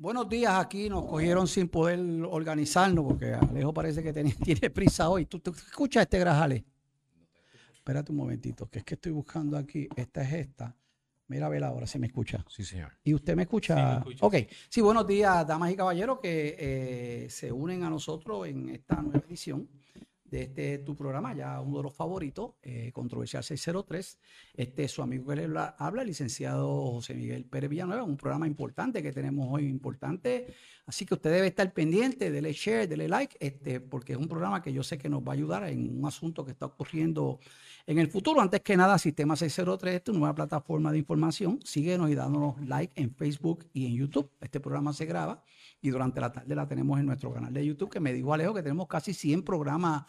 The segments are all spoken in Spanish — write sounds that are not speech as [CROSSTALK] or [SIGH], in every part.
Buenos días, aquí nos cogieron sin poder organizarnos porque Alejo parece que tiene, [LAUGHS] tiene prisa hoy. ¿Tú, escuchas este grajale? Espérate un momentito, que es que estoy buscando aquí. Esta es esta. Mira, a ver ahora si me escucha. Sí, señor. ¿Y usted me escucha? Sí, Ok. Sí, buenos días, damas y caballeros que eh, se unen a nosotros en esta nueva edición de este tu programa, ya uno de los favoritos, eh, Controversial 603. Este es su amigo que le habla, el licenciado José Miguel Pérez Villanueva, un programa importante que tenemos hoy, importante. Así que usted debe estar pendiente, dele share, dele like, este, porque es un programa que yo sé que nos va a ayudar en un asunto que está ocurriendo en el futuro. Antes que nada, Sistema 603 es tu nueva plataforma de información. Síguenos y dándonos like en Facebook y en YouTube. Este programa se graba y durante la tarde la tenemos en nuestro canal de YouTube, que me dijo Alejo que tenemos casi 100 programas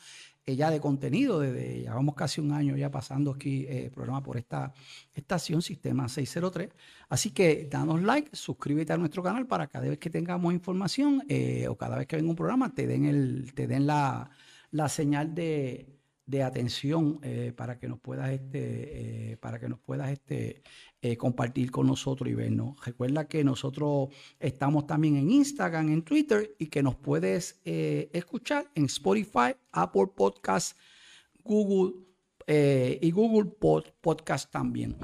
eh, ya de contenido, desde llevamos casi un año ya pasando aquí eh, programa por esta estación, Sistema 603. Así que danos like, suscríbete a nuestro canal para cada vez que tengamos información eh, o cada vez que venga un programa te den, el, te den la señal de de atención eh, para que nos puedas este, eh, para que nos puedas este, eh, compartir con nosotros y vernos. Recuerda que nosotros estamos también en Instagram, en Twitter y que nos puedes escuchar en Spotify, Apple Podcasts, Google y Google Podcast también.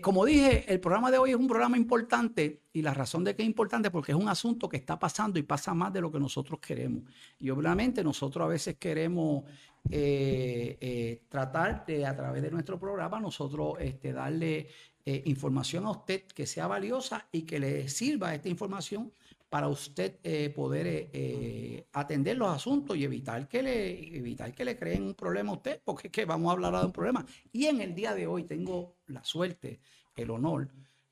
como dije, el programa de hoy es un programa importante y la razón de que es importante porque es un asunto que está pasando y pasa más de lo que nosotros queremos. Y obviamente nosotros a veces queremos eh, eh, tratar de, a través de nuestro programa, nosotros este, darle eh, información a usted que sea valiosa y que le sirva esta información para usted poder atender los asuntos y evitar que, le, evitar que le creen un problema a usted, porque es que vamos a hablar de un problema. Y en el día de hoy tengo la suerte, el honor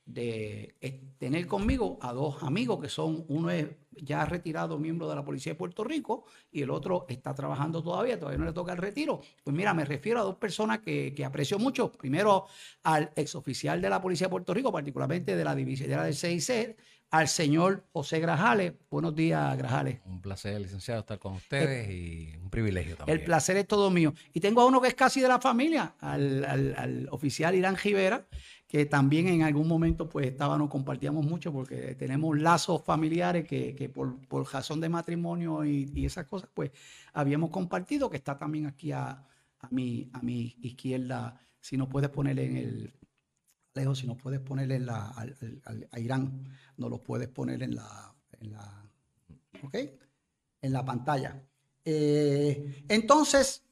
de tener conmigo a dos amigos que son, uno es ya retirado miembro de la Policía de Puerto Rico y el otro está trabajando todavía, todavía no le toca el retiro. Pues mira, me refiero a dos personas que, aprecio mucho. Primero al exoficial de la Policía de Puerto Rico, particularmente de la división de la del CIC, al señor José Grajales. Buenos días, Grajales. Un placer, licenciado, estar con ustedes y un privilegio también. El placer es todo mío. Y tengo a uno que es casi de la familia, al, al oficial Irán Rivera, que también en algún momento pues estábamos, compartíamos mucho porque tenemos lazos familiares que, por, razón de matrimonio y, esas cosas pues habíamos compartido, que está también aquí a, mi, a mi izquierda, si nos puedes poner en el, lejos, si nos puedes poner en la, a Irán, nos lo puedes poner en la, en la, En la pantalla. Eh, entonces,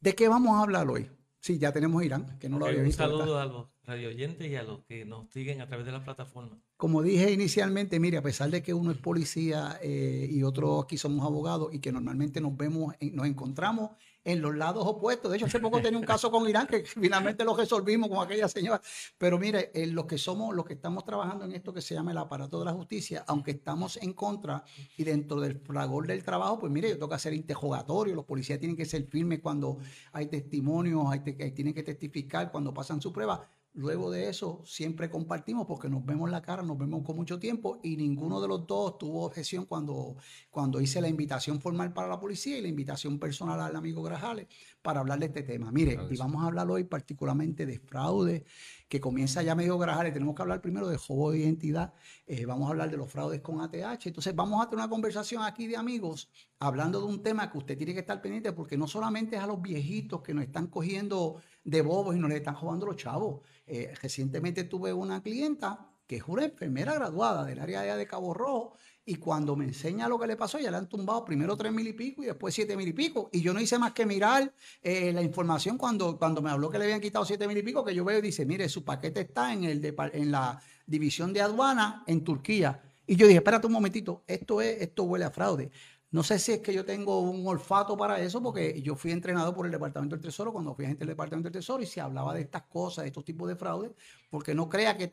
¿de qué vamos a hablar hoy? Sí, ya tenemos Irán, que no lo había visto. Un saludo a los radio oyentes y a los que nos siguen a través de la plataforma. Como dije inicialmente, mire, a pesar de que uno es policía eh, y otro aquí somos abogados y que normalmente nos vemos, nos encontramos en los lados opuestos. De hecho, hace poco tenía un caso con Irán que [LAUGHS] finalmente lo resolvimos con aquella señora. Pero mire, eh, los que somos, los que estamos trabajando en esto que se llama el aparato de la justicia, aunque estamos en contra y dentro del fragor del trabajo, pues mire, yo tengo que hacer interrogatorio, los policías tienen que ser firmes cuando hay testimonios, hay tienen que testificar cuando pasan su prueba Luego de eso, siempre compartimos porque nos vemos la cara, nos vemos con mucho tiempo y ninguno de los dos tuvo objeción cuando, cuando hice la invitación formal para la policía y la invitación personal al amigo Grajales para hablar de este tema. Mire, y vamos a hablar hoy particularmente de fraude, que comienza ya medio Grajales. Tenemos que hablar primero de juego de identidad, eh, vamos a hablar de los fraudes con ATH. Entonces, vamos a tener una conversación aquí de amigos hablando de un tema que usted tiene que estar pendiente porque no solamente es a los viejitos que nos están cogiendo de bobos y nos le están jugando los chavos. Eh, recientemente tuve una clienta que es una enfermera graduada del área de Cabo Rojo y cuando me enseña lo que le pasó, ya le han tumbado primero tres mil y pico y después siete mil y pico. Y yo no hice más que mirar eh, la información cuando, cuando me habló que le habían quitado siete mil y pico, que yo veo y dice, mire, su paquete está en, el en la división de aduana en Turquía. Y yo dije, espérate un momentito, esto, es, esto huele a fraude. No sé si es que yo tengo un olfato para eso, porque yo fui entrenado por el Departamento del Tesoro cuando fui agente del Departamento del Tesoro y se hablaba de estas cosas, de estos tipos de fraude, porque no crea que,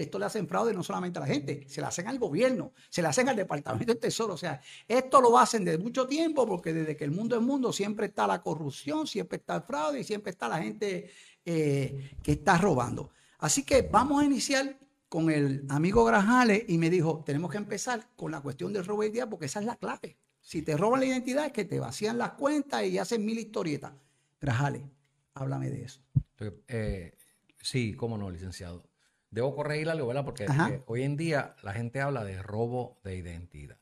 esto le hacen fraude no solamente a la gente, se le hacen al gobierno, se le hacen al Departamento del Tesoro. O sea, esto lo hacen desde mucho tiempo, porque desde que el mundo es mundo siempre está la corrupción, siempre está el fraude y siempre está la gente eh, que está robando. Así que vamos a iniciar con el amigo Grajales y me dijo, tenemos que empezar con la cuestión del robo de identidad porque esa es la clave. Si te roban la identidad es que te vacían las cuentas y hacen mil historietas. Grajales, háblame de eso. Eh, sí, cómo no, licenciado. debo corregir algo, ¿verdad? Porque eh, hoy en día la gente habla de robo de identidad.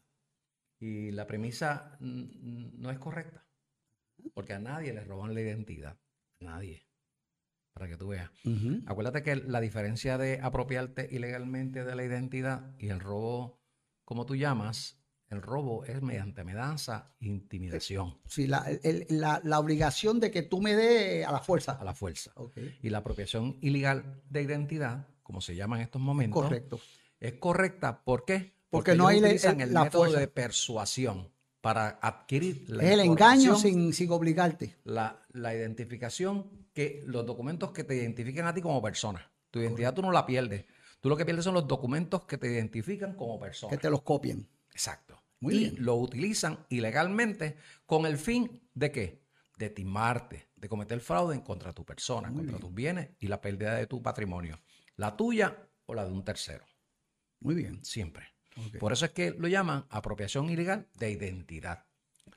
Y la premisa no es correcta. Porque a nadie le roban la identidad. A nadie. Para que tú veas. Acuérdate que la diferencia de apropiarte ilegalmente de la identidad y el robo, como tú llamas, el robo es mediante amenaza, intimidación, Sí, la, el- la- la obligación de que tú me dé a la fuerza. a la fuerza. Ok. Y la apropiación ilegal de identidad, como se llama en estos momentos, Correcto. es correcta. ¿Por qué? Porque no ellos hay utilizan el- el la método fuerza. de persuasión para adquirir la Es el engaño sin, sin obligarte. la, la identificación, que los documentos que te identifican a ti como persona. Tu identidad tú no la pierdes. Tú lo que pierdes son los documentos que te identifican como persona. Que te los copien. Exacto. Muy y bien. lo utilizan ilegalmente con el fin de qué? De timarte, de cometer fraude en contra de tu persona, Muy contra bien. tus bienes y la pérdida de tu patrimonio. La tuya o la de un tercero. Muy bien. Siempre. Por eso es que lo llaman apropiación ilegal de identidad.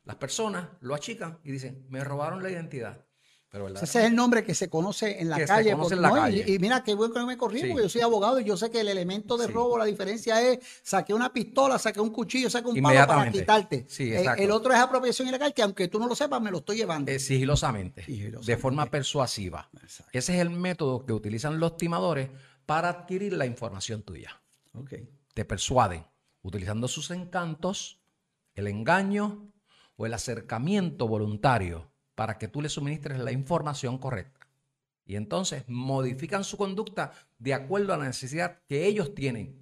Las personas lo achican y dicen, me robaron la identidad. Pero Ese es el nombre que se conoce en la calle. conoce porque- en la no, calle. Y, mira, qué bueno que no me corrí, Sí. porque yo soy abogado y yo sé que el elemento de Sí. robo, la diferencia es saqué una pistola, saqué un cuchillo, saqué un palo para quitarte. Sí, Eh, el otro es apropiación ilegal, que aunque tú no lo sepas, me lo estoy llevando. Eh, sigilosamente, Sigilosamente. de forma persuasiva. Exacto. Ese es el método que utilizan los timadores para adquirir la información tuya. Ok. Te persuaden utilizando sus encantos, el engaño o el acercamiento voluntario para que tú le suministres la información correcta. Y entonces modifican su conducta de acuerdo a la necesidad que ellos tienen,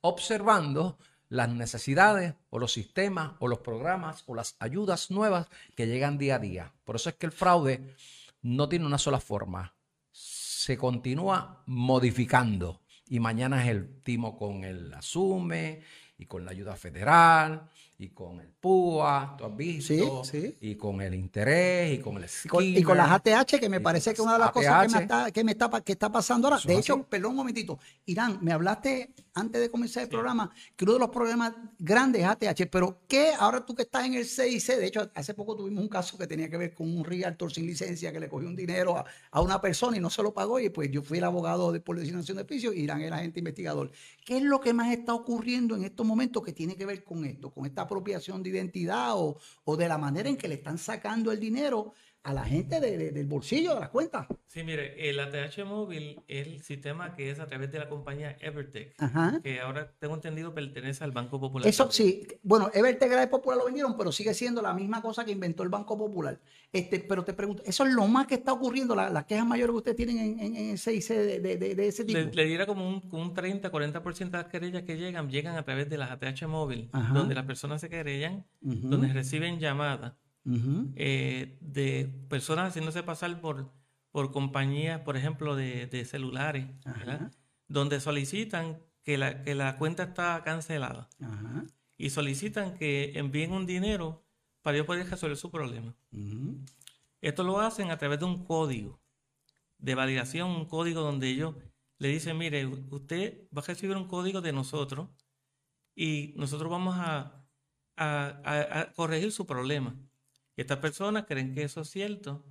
observando las necesidades o los sistemas o los programas o las ayudas nuevas que llegan día a día. Por eso es que el fraude no tiene una sola forma. Se continúa modificando. Y mañana es el timo con el asume y con la ayuda federal y con el PUA, tú has visto, Sí, sí. y con el interés y con el con, y con las. ATH, que me parece que una de las cosas que me, está, que, me está, pa- que está pasando ahora, Eso de hecho, así. perdón un momentito, Irán, me hablaste antes de comenzar el programa que uno de los problemas grandes es ATH, pero ¿qué ahora tú que estás en el CIC? De hecho, hace poco tuvimos un caso que tenía que ver con un realtor sin licencia que le cogió un dinero a, a una persona y no se lo pagó y pues yo fui el abogado de por designación de oficio y Irán era agente investigador. ¿Qué es lo que más está ocurriendo en estos momentos que tiene que ver con esto, con esta apropiación de identidad o, o de la manera en que le están sacando el dinero a la gente de- de- del bolsillo, de las cuentas? Sí, mire, el ATH móvil es el sistema que es a través de la compañía Evertech, Ajá. que ahora tengo entendido pertenece al Banco Popular. Eso sí, bueno, Evertegra de Popular lo vendieron, pero sigue siendo la misma cosa que inventó el Banco Popular. Este, pero te pregunto, ¿eso es lo más que está ocurriendo, la- las quejas mayores que ustedes tienen en, en, en CIC de, ese tipo? Le, le diera como un, un 30-40% de las querellas que llegan, llegan a través de las ATH móvil, Ajá. donde las personas se querellan, donde reciben llamadas ujú. eh, de personas haciéndose pasar por, por compañías, por ejemplo, de, de celulares, donde solicitan que la, que la cuenta está cancelada Ajá. y solicitan que envíen un dinero para ellos poder resolver su problema. Esto lo hacen a través de un código de validación, un código donde ellos le dicen, mire, usted va a recibir un código de nosotros y nosotros vamos a, a- a- a corregir su problema. Y estas personas creen que eso es cierto,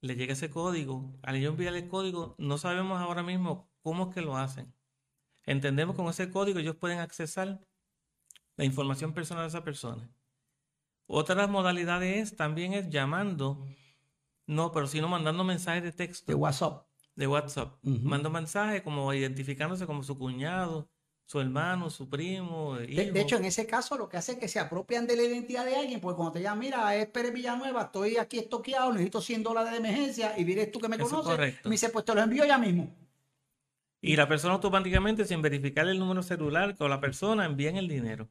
le llega ese código, al ellos enviarle el código, no sabemos ahora mismo cómo es que lo hacen. Entendemos que con ese código ellos pueden accesar la información personal de esa persona. Otra modalidad es también es llamando, no, pero sino mandando mensajes de texto De WhatsApp. de WhatsApp. Ujú. Manda mensajes como identificándose como su cuñado, su hermano, su primo, De, hecho, en ese caso, lo que hace es que se apropian de la identidad de alguien, porque cuando te llaman, mira, es Pérez Villanueva, estoy aquí estoqueado, necesito 100 dólares de emergencia, y vienes tú que me Eso es conoces, correcto. me dice, pues te lo envío ya mismo. Y la persona automáticamente, sin verificar el número celular con la persona, envían el dinero.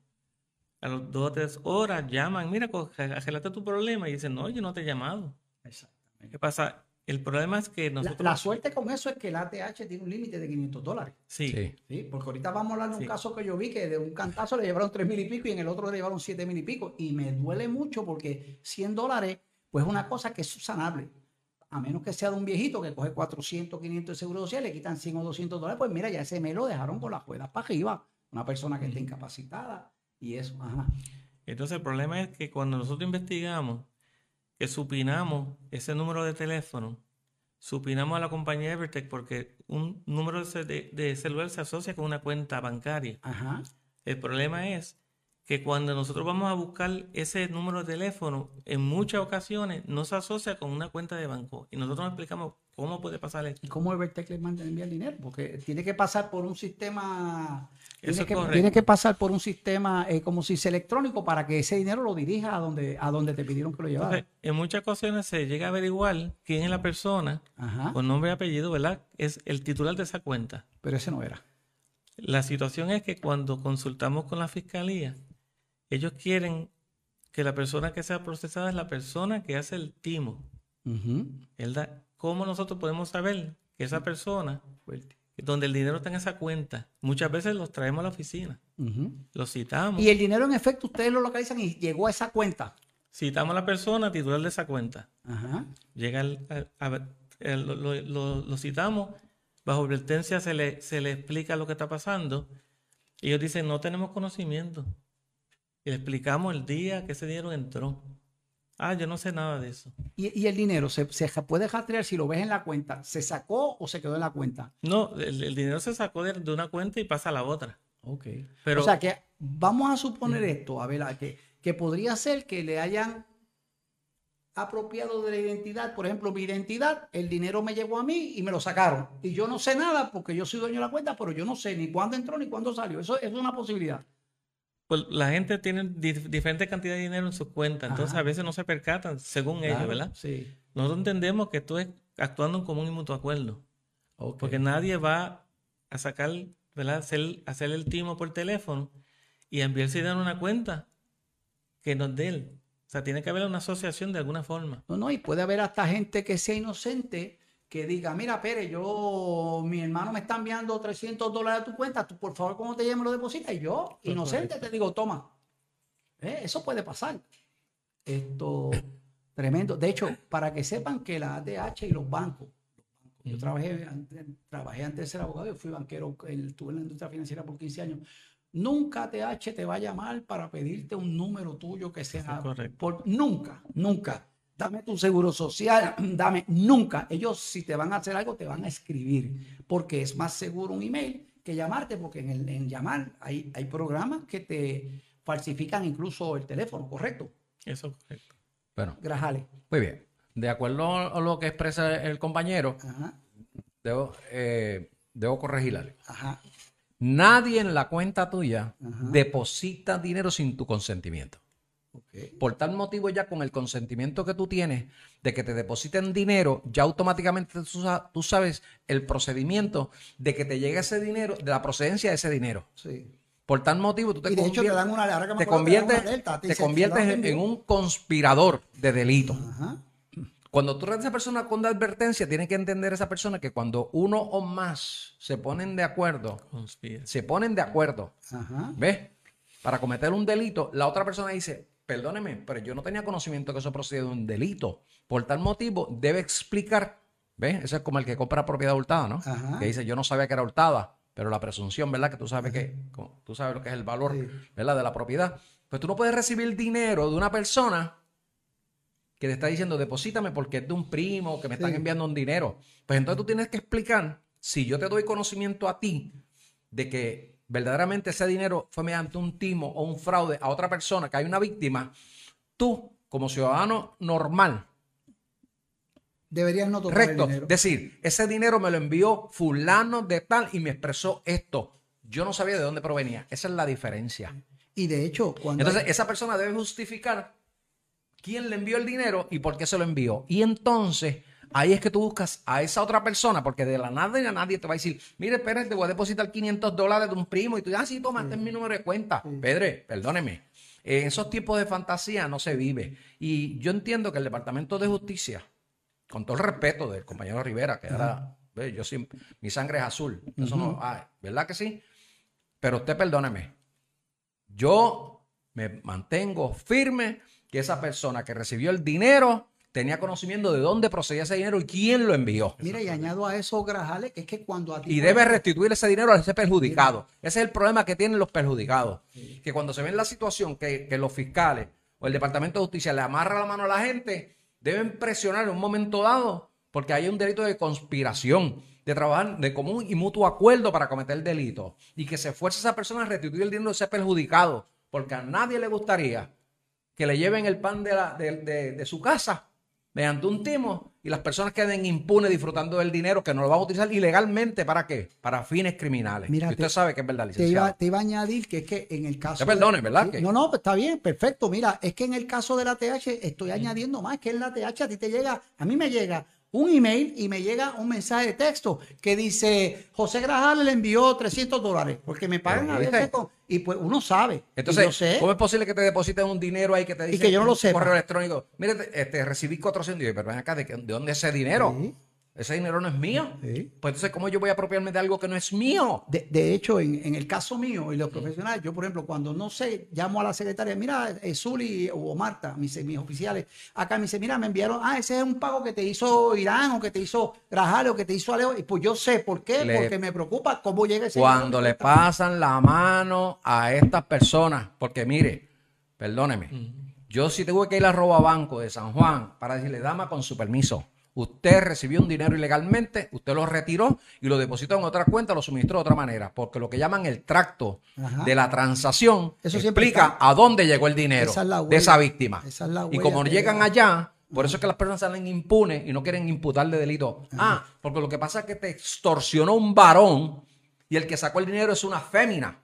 A las dos o tres horas llaman, mira, arreglate tu problema. Y dicen, no, yo no te he llamado. Exactamente. ¿Qué pasa? El problema es que La, nosotros... la suerte con eso es que el ATH tiene un límite de 500 dólares. Sí, Sí. Sí, porque ahorita vamos a hablar de un Sí. caso que yo vi que de un cantazo le llevaron 3 mil y pico y en el otro le llevaron 7 mil y pico. Y me duele mucho porque 100 dólares, pues es una cosa que es subsanable. A menos que sea de un viejito que coge 400, 500 de seguro social, le quitan 100 o 200 dólares, pues mira, ya ese me lo dejaron con las ruedas para arriba. Una persona que esté incapacitada y eso. Ajá. Entonces el problema es que cuando nosotros investigamos, que supinamos ese número de teléfono, supinamos a la compañía Evertech porque un número de, de celular se asocia con una cuenta bancaria. Ajá. El problema es que cuando nosotros vamos a buscar ese número de teléfono, en muchas ocasiones no se asocia con una cuenta de banco. Y nosotros nos explicamos cómo puede pasar esto. ¿Y cómo Evertech les manda enviar dinero? Porque tiene que pasar por un sistema... Eso Tiene que, correcto. tiene que pasar por un sistema eh, como si sea electrónico para que ese dinero lo dirija a donde, a donde te pidieron que lo llevara. Entonces, en muchas ocasiones se llega a averiguar quién es la persona Ajá. con nombre y apellido, ¿verdad? Es el titular de esa cuenta. Pero ese no era. La situación es que cuando consultamos con la fiscalía, ellos quieren que la persona que sea procesada es la persona que hace el timo. ¿Cómo nosotros podemos saber que esa persona, donde el dinero está en esa cuenta, muchas veces los traemos a la oficina, los citamos, Y el dinero en efecto ustedes lo localizan y llegó a esa cuenta. citamos a la persona titular de esa cuenta, Ajá. llega el- a- a ver, lo, lo- lo- lo citamos, bajo advertencia se le, se le explica lo que está pasando, y ellos dicen, no tenemos conocimiento. Y le explicamos el día que ese dinero entró. Ah, yo no sé nada de eso. Y, y el dinero se, se puede rastrear si lo ves en la cuenta. ¿Se sacó o se quedó en la cuenta? No, el, el dinero se sacó de, de una cuenta y pasa a la otra. Ok. Pero o sea que vamos a suponer esto, a ver, a que, que podría ser que le hayan apropiado de la identidad. Por ejemplo, mi identidad, el dinero me llegó a mí y me lo sacaron. Y yo no sé nada porque yo soy dueño de la cuenta, pero yo no sé ni cuándo entró ni cuándo salió. Eso, eso es una posibilidad. Pues, la gente tiene di- diferente cantidad de dinero en sus cuentas, entonces Ajá. a veces no se percatan según ellos, ¿verdad? Sí. Nosotros entendemos que esto es actuando en común y mutuo acuerdo. Porque nadie va a sacar, ¿verdad? Hacer, hacer el timo por teléfono y enviarse dinero a una cuenta que no es de él. O sea, tiene que haber una asociación de alguna forma. No, no, y puede haber hasta gente que sea inocente que diga, mira, Pérez, yo, mi hermano me está enviando 300 dólares a tu cuenta, tú por favor, cuando te llame lo depositas. Y yo, Pues inocente, correcto. te digo, toma. Eh, Eso puede pasar. Esto, tremendo. De hecho, para que sepan que la ADH y los bancos, yo trabajé, antes- trabajé antes de ser abogado, yo fui banquero, estuve en la industria financiera por 15 años. Nunca ATH te va a llamar para pedirte un número tuyo que sea. correcto. por- nunca, nunca. Dame tu seguro social, [CLEARS THROAT] dame. Nunca. Ellos, si te van a hacer algo, te van a escribir. Porque es más seguro un email que llamarte, porque en, el, en llamar hay, hay programas que te falsifican incluso el teléfono, ¿correcto? Eso es correcto. Bueno, Grajales. muy bien. De acuerdo a lo que expresa el compañero, Ajá, debo, eh, debo corregir algo. ajá. Nadie en la cuenta tuya Ajá. deposita dinero sin tu consentimiento. Por tal motivo, ya con el consentimiento que tú tienes de que te depositen dinero, ya automáticamente tú, sa- tú sabes el procedimiento de que te llegue ese dinero, de la procedencia de ese dinero. Sí. Por tal motivo, tú te Y de hecho te dan una conviertes, te conviertes "Se lo en, envió". en un conspirador de delito. Ajá. Cuando tú traes a esa persona con advertencia, tiene que entender esa persona que cuando uno o más se ponen de acuerdo, Conspira. se ponen de acuerdo, Ajá. ¿ves? Para cometer un delito, la otra persona dice, perdóneme, pero yo no tenía conocimiento que eso procedía de un delito. Por tal motivo, debe explicar, ¿ves? Ese es como el que compra propiedad hurtada, ¿no? Ajá. Que dice, yo no sabía que era hurtada, pero la presunción, ¿verdad? Que tú sabes que, como tú sabes lo que es el valor, Sí. ¿verdad? De la propiedad. Pues tú no puedes recibir dinero de una persona que te está diciendo, deposítame porque es de un primo, que me están enviando un dinero. Pues entonces tú tienes que explicar, si yo te doy conocimiento a ti de que verdaderamente ese dinero fue mediante un timo o un fraude a otra persona, que hay una víctima, tú, como ciudadano normal, Deberías no tocar recto, el dinero. decir, ese dinero me lo envió fulano de tal y me expresó esto. Yo no sabía de dónde provenía. Esa es la diferencia. Y de hecho, cuando Entonces, esa persona debe justificar quién le envió el dinero y por qué se lo envió. Y entonces, ahí es que tú buscas a esa otra persona, porque de la nada a nadie te va a decir, mire, Pérez, te voy a depositar 500 dólares de un primo. Y tú dices, ah, sí, toma, este es mi número de cuenta. Pedre, perdóneme. En esos tipos de fantasía no se vive. Y yo entiendo que el Departamento de Justicia, con todo el respeto del compañero Rivera, que era, ve, yo sí, mi sangre es azul. Eso no, ay, ¿verdad que sí? Pero usted perdóneme. Yo me mantengo firme que esa persona que recibió el dinero tenía conocimiento de dónde procedía ese dinero y quién lo envió. Mira, y añado a eso, Grajales, que es que cuando a ti. Y debe restituir ese dinero a ese perjudicado. Ese es el problema que tienen los perjudicados. Que cuando se ven la situación que, que los fiscales o el Departamento de Justicia le amarra la mano a la gente, deben presionar en un momento dado porque hay un delito de conspiración, de trabajar de común y mutuo acuerdo para cometer el delito, y que se esfuerce esa persona a restituir el dinero de ese perjudicado, porque a nadie le gustaría que le lleven el pan de, la, de, de, de su casa mediante un timo y las personas queden impunes disfrutando del dinero que no lo van a utilizar ilegalmente para qué? Para fines criminales. Mira, y usted te- sabe que es verdad, Te licenciado. iba, te iba a añadir que es que en el caso. Te perdone, ¿verdad? Sí, Que- No, no, pues está bien, perfecto. Mira, es que en el caso de la TH estoy añadiendo más, que en la TH a ti te llega, a mí me llega un email y me llega un mensaje de texto que dice José Grajal le envió 300 dólares porque me pagan a veces con- y pues uno sabe. y Entonces, yo sé. ¿cómo es posible que te depositen un dinero ahí que te dice que yo no lo un sepa? correo electrónico? Mire, te- este, recibí 400 y yo, pero ven acá, ¿de, qué- de dónde es ese dinero? Sí. Ese dinero no es mío. Sí. Pues entonces, ¿cómo yo voy a apropiarme de algo que no es mío? De, de hecho, en, en el caso mío y los profesionales, yo, por ejemplo, cuando no sé, llamo a la secretaria, mira, eh, Zuli o Marta, mis, mis oficiales, acá me dice, mira, me enviaron, ah, ese es un pago que te hizo Irán o que te hizo Grajales o que te hizo Alejo. Y pues yo sé por qué, Le- porque me preocupa cómo llega ese Cuando le pasan la mano a estas personas, porque mire, perdóneme, yo sí tuve que ir a Robabanco de San Juan para decirle, dama, con su permiso, usted recibió un dinero ilegalmente, usted lo retiró y lo depositó en otra cuenta, lo suministró de otra manera, porque lo que llaman el tracto Ajá. de la transacción Eso explica a dónde llegó el dinero Esa es de esa víctima. Esa es la y como llegan llega. allá, por eso es que las personas salen impunes y no quieren imputarle delito. Ah, porque lo que pasa es que te extorsionó un varón y el que sacó el dinero es una fémina.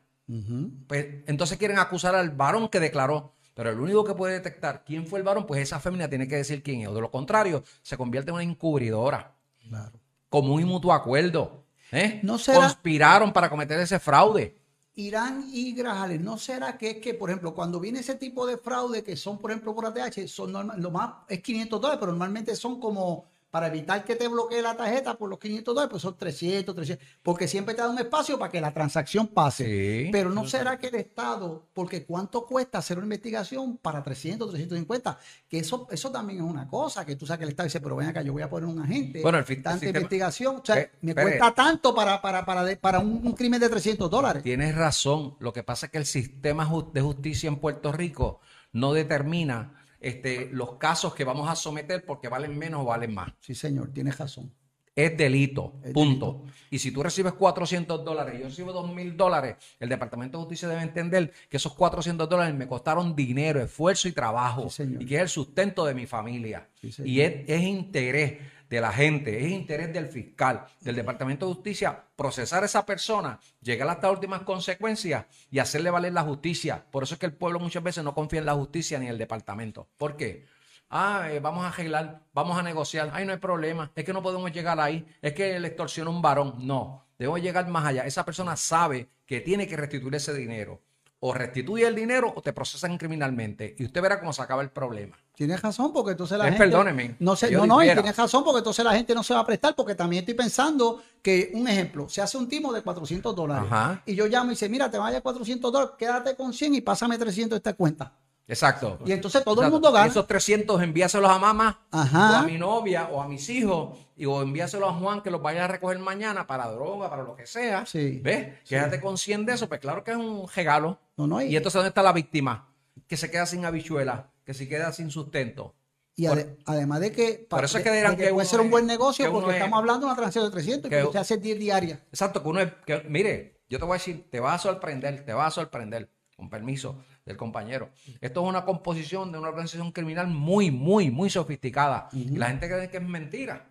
Pues entonces quieren acusar al varón que declaró. Pero el único que puede detectar quién fue el varón, pues esa fémina tiene que decir quién es. O de lo contrario, se convierte en una encubridora. Claro. Común y mutuo acuerdo. ¿eh? ¿No será- Conspiraron para cometer ese fraude. Irán y Grajales, ¿no será que es que, por ejemplo, cuando viene ese tipo de fraude que son, por ejemplo, por ATH, son normal- lo más es 500 dólares, pero normalmente son como para evitar que te bloquee la tarjeta por los 500 dólares, pues son 300, 300, porque siempre te da un espacio para que la transacción pase. Sí. Pero no será que el Estado, porque cuánto cuesta hacer una investigación para 300, 350, que eso, eso también es una cosa, que tú sabes que el Estado dice, pero ven acá, yo voy a poner un agente, Bueno, el tanta sistema- investigación, o sea, Eh, me cuesta tanto para, para, para, de- para un, un crimen de 300 dólares. Tienes razón. Lo que pasa es que el sistema de justicia en Puerto Rico no determina este, los casos que vamos a someter porque valen menos o valen más. Sí, señor, tienes razón. Es delito, Es punto. Y si tú recibes 400 dólares y yo recibo 2 mil dólares, el Departamento de Justicia debe entender que esos 400 dólares me costaron dinero, esfuerzo y trabajo. Sí, señor. y que es el sustento de mi familia. Sí, y es, es interés de la gente, es interés del fiscal, del Departamento de Justicia, procesar a esa persona, llegar hasta últimas consecuencias y hacerle valer la justicia. Por eso es que el pueblo muchas veces no confía en la justicia ni en el departamento. ¿Por qué? Ah, eh, vamos a arreglar, vamos a negociar. Ay, no hay problema. Es que no podemos llegar ahí. Es que le extorsionó un varón. No, debemos llegar más allá. Esa persona sabe que tiene que restituir ese dinero. O restituye el dinero o te procesan criminalmente. Y usted verá cómo se acaba el problema. Tienes razón, porque entonces la Eh, gente. perdóneme, No, se, no, no, y tienes razón, porque entonces la gente no se va a prestar, porque también estoy pensando que, un ejemplo, se hace un timo de 400 dólares. Ajá. Y yo llamo y dice, mira, te vaya 400 dólares, quédate con 100 y pásame 300 de esta cuenta. Exacto. Y entonces todo el mundo gana. Esos 300 envíaselos a mamá, Ajá. o a mi novia, o a mis hijos, y o envíaselos a Juan que los vaya a recoger mañana para droga, para lo que sea. Sí. ¿Ves? Quédate con 100 de eso, pues claro que es un regalo. No, no, y- y entonces, ¿dónde está la víctima? Que se queda sin habichuela, que se queda sin sustento. Y ade- además de que, por eso es que dirán de que puede uno ser un buen negocio, que porque es- estamos hablando de una transacción de 300 y que- que usted hace 10 diarias. Exacto, que uno es, que, mire, yo te voy a decir, te va a sorprender, te va a sorprender, con permiso del compañero. Esto es una composición de una organización criminal muy, muy, muy sofisticada. Y la gente cree que es mentira.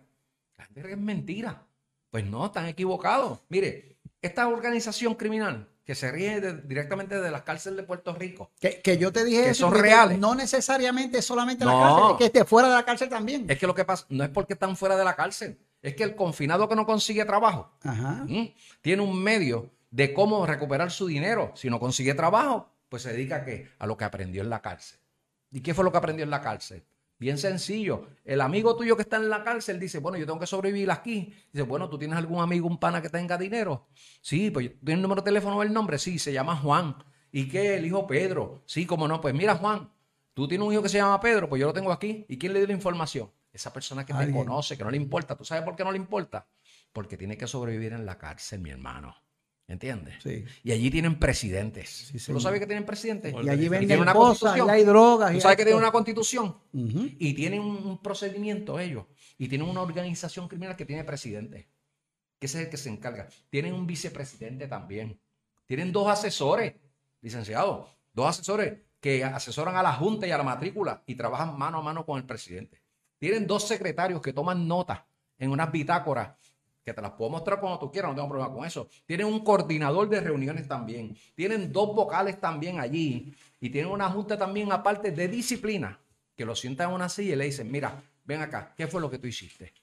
La gente cree que es mentira. Pues no, están equivocados. Mire, esta organización criminal que se ríe de- directamente de las cárceles de Puerto Rico, Que, que yo te dije Que eso, son reales. No necesariamente solamente la No. cárcel, es que esté fuera de la cárcel también. es que lo que pasa no es porque están fuera de la cárcel, es que el confinado que no consigue trabajo, Ajá. Tiene un medio de cómo recuperar su dinero. Si no consigue trabajo, pues se dedica a qué? A lo que aprendió en la cárcel. ¿Y qué fue lo que aprendió en la cárcel? Bien sencillo. El amigo tuyo que está en la cárcel dice, bueno, yo tengo que sobrevivir aquí. Dice, bueno, ¿tú tienes algún amigo, un pana que tenga dinero? Sí, pues ¿tienes el número de teléfono o el nombre? Sí, se llama Juan. ¿Y qué? El hijo Pedro. Sí, cómo no. Pues mira, Juan, tú tienes un hijo que se llama Pedro, pues yo lo tengo aquí. ¿Y quién le dio la información? Esa persona que te Alguien. conoce, que no le importa. ¿Tú sabes por qué no le importa? Porque tiene que sobrevivir en la cárcel, mi hermano. ¿Entiendes? Sí. Y allí tienen presidentes. Sí, ¿Tú lo sabes que tienen presidentes? Y allí venden una cosas, constitución. y hay drogas. ¿Tú sabes hay que tienen una constitución? Y tienen un, procedimiento ellos. Y tienen una organización criminal que tiene presidente. Que ese es el que se encarga. Tienen un vicepresidente también. Tienen dos asesores, licenciados. Dos asesores que asesoran a la Junta y a la matrícula y trabajan mano a mano con el presidente. Tienen dos secretarios que toman notas en unas bitácoras que te las puedo mostrar cuando tú quieras, no tengo problema con eso. Tienen un coordinador de reuniones también. Tienen dos vocales también allí. Y tienen una junta también aparte de disciplina, que lo sientan en una silla y le dicen, mira, ven acá, ¿qué fue lo que tú hiciste?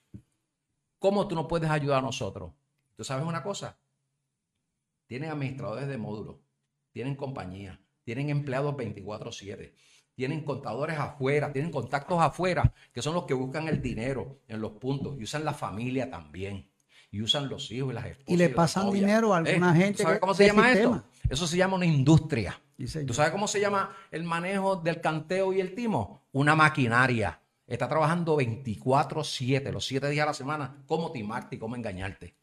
¿Cómo tú nos puedes ayudar a nosotros? ¿Tú sabes una cosa? Tienen administradores de módulos, tienen compañías, tienen empleados 24/7, tienen contadores afuera, tienen contactos afuera, que son los que buscan el dinero en los puntos y usan la familia también. Y usan los hijos y las esposas. Y le pasan dinero a alguna gente ¿tú ¿Sabes cómo se llama sistema. esto? Eso se llama una industria. Sí. ¿Tú sabes cómo se llama el manejo del canteo y el timo? Una maquinaria. Está trabajando 24-7, los 7 días a la semana, cómo timarte y cómo engañarte.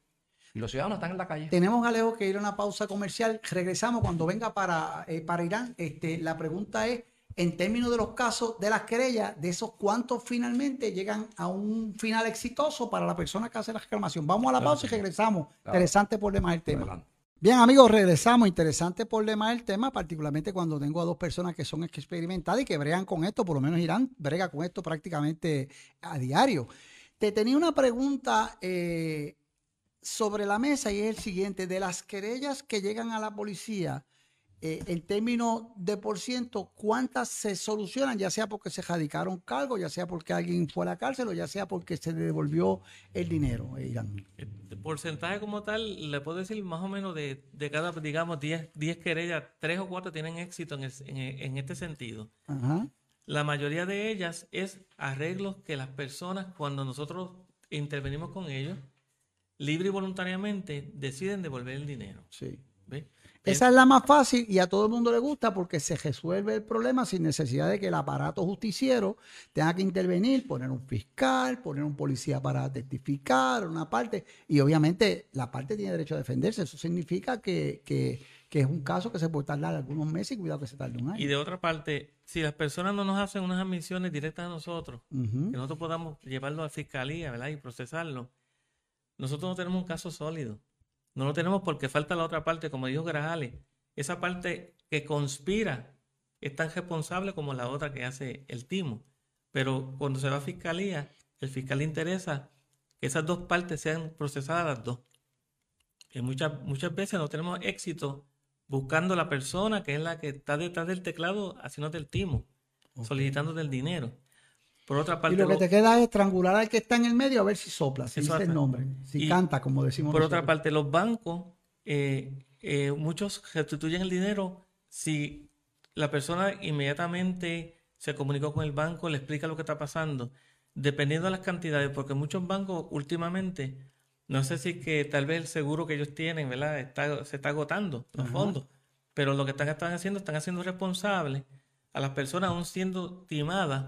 Y los ciudadanos están en la calle. Tenemos, Alejo, que ir a una pausa comercial. Regresamos cuando venga para, eh, para Irán. Este, la pregunta es, en términos de los casos de las querellas, de esos cuántos finalmente llegan a un final exitoso para la persona que hace la reclamación. Vamos a la pausa y regresamos. Interesante problema el tema. Adelante. Bien, amigos, regresamos. Interesante problema el tema, particularmente cuando tengo a dos personas que son experimentadas y que bregan con esto, por lo menos Irán brega con esto prácticamente a diario. Te tenía una pregunta eh, sobre la mesa y es el siguiente, de las querellas que llegan a la policía, eh, en términos de por ciento, ¿cuántas se solucionan? Ya sea porque se radicaron cargos, ya sea porque alguien fue a la cárcel o ya sea porque se le devolvió el dinero, eh, Irán. El porcentaje como tal, le puedo decir más o menos de, de cada, digamos, 10, 10 querellas, 3 o 4 tienen éxito en, el- en- en este sentido. Ajá. La mayoría de ellas es arreglos que las personas, cuando nosotros intervenimos con ellos, libre y voluntariamente, deciden devolver el dinero. Sí. ¿ve? Esa es la más fácil y a todo el mundo le gusta porque se resuelve el problema sin necesidad de que el aparato justiciero tenga que intervenir, poner un fiscal, poner un policía para testificar, una parte. Y obviamente la parte tiene derecho a defenderse. Eso significa que, que- que es un caso que se puede tardar algunos meses y cuidado que se tarde un año. Y de otra parte, si las personas no nos hacen unas admisiones directas a nosotros, que nosotros podamos llevarlo a fiscalía, ¿verdad? Y procesarlo. Nosotros no tenemos un caso sólido. No lo tenemos porque falta la otra parte, como dijo Grajales. Esa parte que conspira es tan responsable como la otra que hace el timo. Pero cuando se va a fiscalía, el fiscal le interesa que esas dos partes sean procesadas las dos. Muchas, muchas veces no tenemos éxito buscando la persona que es la que está detrás del teclado haciéndote el timo, solicitándote el dinero. Por otra Y parte, lo que lo- te queda es estrangular al que está en el medio a ver si sopla, si dice el nombre, si Y canta, como decimos por otra parte, los bancos, eh, eh, muchos restituyen el dinero si la persona inmediatamente se comunicó con el banco, le explica lo que está pasando, dependiendo de las cantidades, porque muchos bancos últimamente, no sé si que tal vez el seguro que ellos tienen, ¿verdad? Está, se está agotando los Ajá. fondos, pero lo que están, están haciendo, están haciendo responsables a las personas aún siendo timadas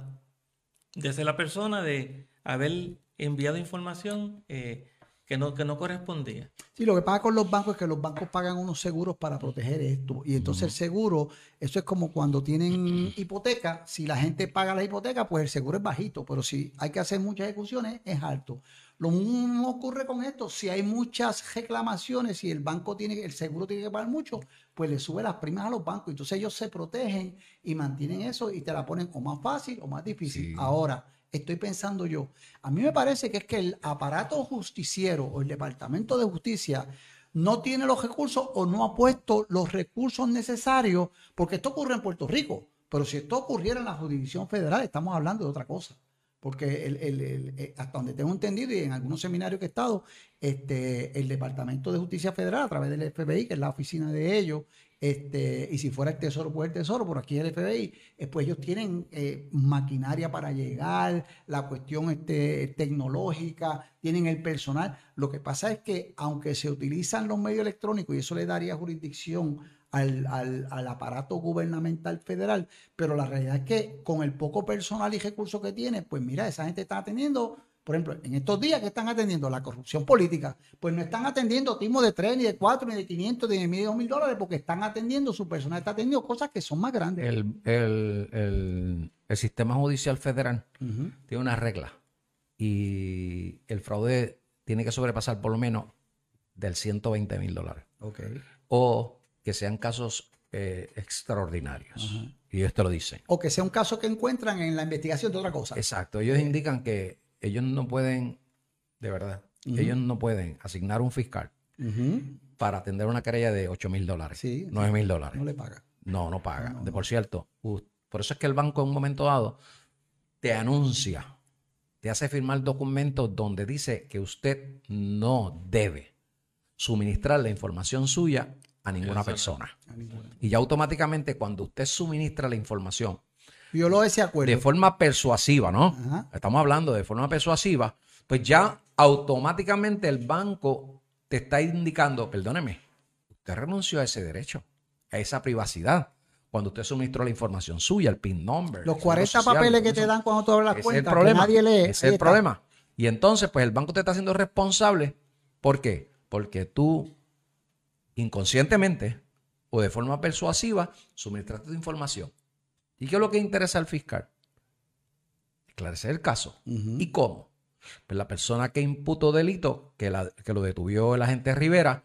de ser la persona de haber enviado información eh, que, no, que no correspondía. Sí, lo que pasa con los bancos es que los bancos pagan unos seguros para proteger esto. Y entonces el seguro, eso es como cuando tienen hipoteca, si la gente paga la hipoteca, pues el seguro es bajito, pero si hay que hacer muchas ejecuciones, es alto. Lo mismo ocurre con esto, si hay muchas reclamaciones y el banco tiene, el seguro tiene que pagar mucho, pues le sube las primas a los bancos. Entonces ellos se protegen y mantienen eso y te la ponen o más fácil o más difícil. Sí. Ahora, estoy pensando yo, a mí me parece que es que el aparato justiciero o el Departamento de Justicia no tiene los recursos o no ha puesto los recursos necesarios, porque esto ocurre en Puerto Rico, pero si esto ocurriera en la jurisdicción federal, estamos hablando de otra cosa. Porque el- eh, hasta donde tengo entendido y en algunos seminarios que he estado, este, el Departamento de Justicia Federal, a través del FBI, que es la oficina de ellos, este, y si fuera el Tesoro, pues el Tesoro, por aquí el FBI, eh, pues ellos tienen eh, maquinaria para llegar, la cuestión este, tecnológica, tienen el personal. Lo que pasa es que aunque se utilizan los medios electrónicos y eso le daría jurisdicción al, al- al aparato gubernamental federal, pero la realidad es que con el poco personal y recursos que tiene, pues mira, esa gente está teniendo Por ejemplo, en estos días que están atendiendo la corrupción política, pues no están atendiendo timos de 3, ni de 4, ni de 500, ni de medio mil dólares, porque están atendiendo, su personal está atendiendo cosas que son más grandes. El, el- el- el sistema judicial federal tiene una regla y el fraude tiene que sobrepasar por lo menos del 120 mil dólares Ok. o que sean casos eh, extraordinarios. Y ellos te lo dicen. O que sea un caso que encuentran en la investigación de otra cosa. Exacto. Ellos indican que ellos no pueden, de verdad, ellos no pueden asignar un fiscal para atender una querella de 8 mil dólares, Sí. 9 mil dólares. No le paga. No, no paga. de por cierto, por eso es que el banco en un momento dado te anuncia, te hace firmar documentos donde dice que usted no debe suministrar la información suya a ninguna persona. A ninguna. Y ya automáticamente cuando usted suministra la información Violó ese acuerdo. de forma persuasiva, ¿no? Ajá. Estamos hablando de forma persuasiva, pues ya automáticamente el banco te está indicando, perdóneme, usted renunció a ese derecho, a esa privacidad, cuando usted suministró la información suya, el PIN number. Los el 40 seguro social, papeles que te dan cuando tú abres la cuenta, el que problema. nadie lee. Ese es el problema. Y entonces, pues el banco te está haciendo responsable. ¿Por qué? Porque tú inconscientemente o de forma persuasiva suministraste tu información. ¿Y qué es lo que interesa al fiscal? Esclarecer el caso. ¿Y cómo? Pues la persona que imputó delito, que, la- que lo detuvió el agente Rivera,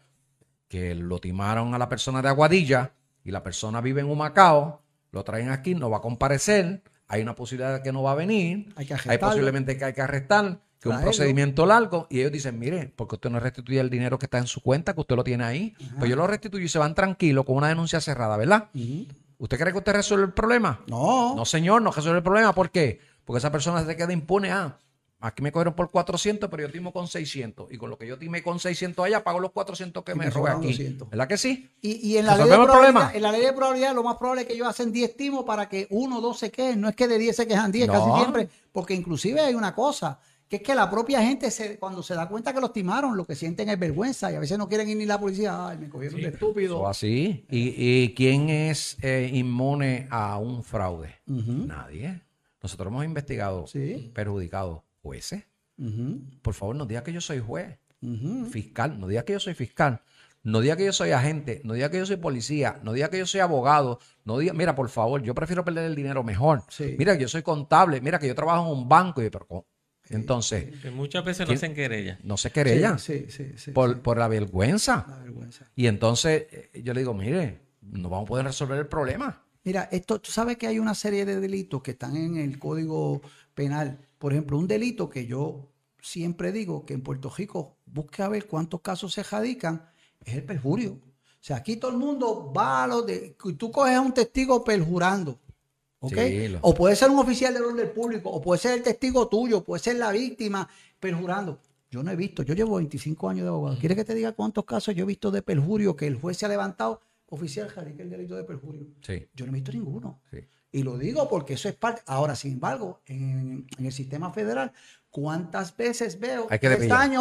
que lo timaron a la persona de Aguadilla y la persona vive en Humacao, lo traen aquí, no va a comparecer, hay una posibilidad de que no va a venir, Hay que hay posiblemente que hay que arrestar, que un procedimiento largo, y ellos dicen, mire, porque usted no restituye el dinero que está en su cuenta, que usted lo tiene ahí, pues yo lo restituyo y se van tranquilos con una denuncia cerrada, ¿verdad? Ujú. ¿Usted cree que usted resuelve el problema? No. No, señor, no resuelve el problema. ¿Por qué? Porque esa persona se queda impune. Ah, aquí me cogieron por 400, pero yo timo con 600. Y con lo que yo timé con 600 allá, pago los 400 que Y me robé aquí. 200. ¿Verdad que sí? Y, y en, la ley de ¿Resolvemos el probabilidad, problema? en la ley de probabilidad, lo más probable es que ellos hacen 10 timos para que uno o dos se queden. No es que de 10 se quejan 10 No. casi siempre. Porque inclusive hay una cosa, que es que la propia gente, se, cuando se da cuenta que los timaron, lo que sienten es vergüenza. Y a veces no quieren ir ni la policía. Ay, me cogieron de estúpido. O así. ¿Y, y quién es eh, inmune a un fraude? Nadie. Nosotros hemos investigado Sí. perjudicados jueces. Por favor, no diga que yo soy juez. fiscal, no diga que yo soy fiscal, no diga que yo soy agente, no diga que yo soy policía, no diga que yo soy abogado, no diga, mira, por favor, yo prefiero perder el dinero mejor. Sí. Mira, yo soy contable, mira que yo trabajo en un banco y pero ¿cómo? Entonces Que muchas veces no hacen querella. no se querella Sí, sí, sí. sí, por, sí. por la vergüenza. La vergüenza. Y entonces eh, yo le digo, mire, no vamos a poder resolver el problema. Mira, esto, tú sabes que hay una serie de delitos que están en el Código Penal. Por ejemplo, un delito que yo siempre digo que en Puerto Rico busque a ver cuántos casos se radican es el perjurio. O sea, aquí todo el mundo va a lo de. Tú coges a un testigo perjurando. ¿Ok? Sí, lo- O puede ser un oficial del orden público, o puede ser el testigo tuyo, puede ser la víctima perjurando. Yo no he visto, yo llevo 25 años de abogado. ¿Quieres que te diga cuántos casos yo he visto de perjurio que el juez se ha levantado? Oficial, radica el delito de perjurio. Sí, Yo no he visto ninguno. sí. Y lo digo porque eso es parte. Ahora, sin embargo, en, en el sistema federal, ¿cuántas veces veo Hay que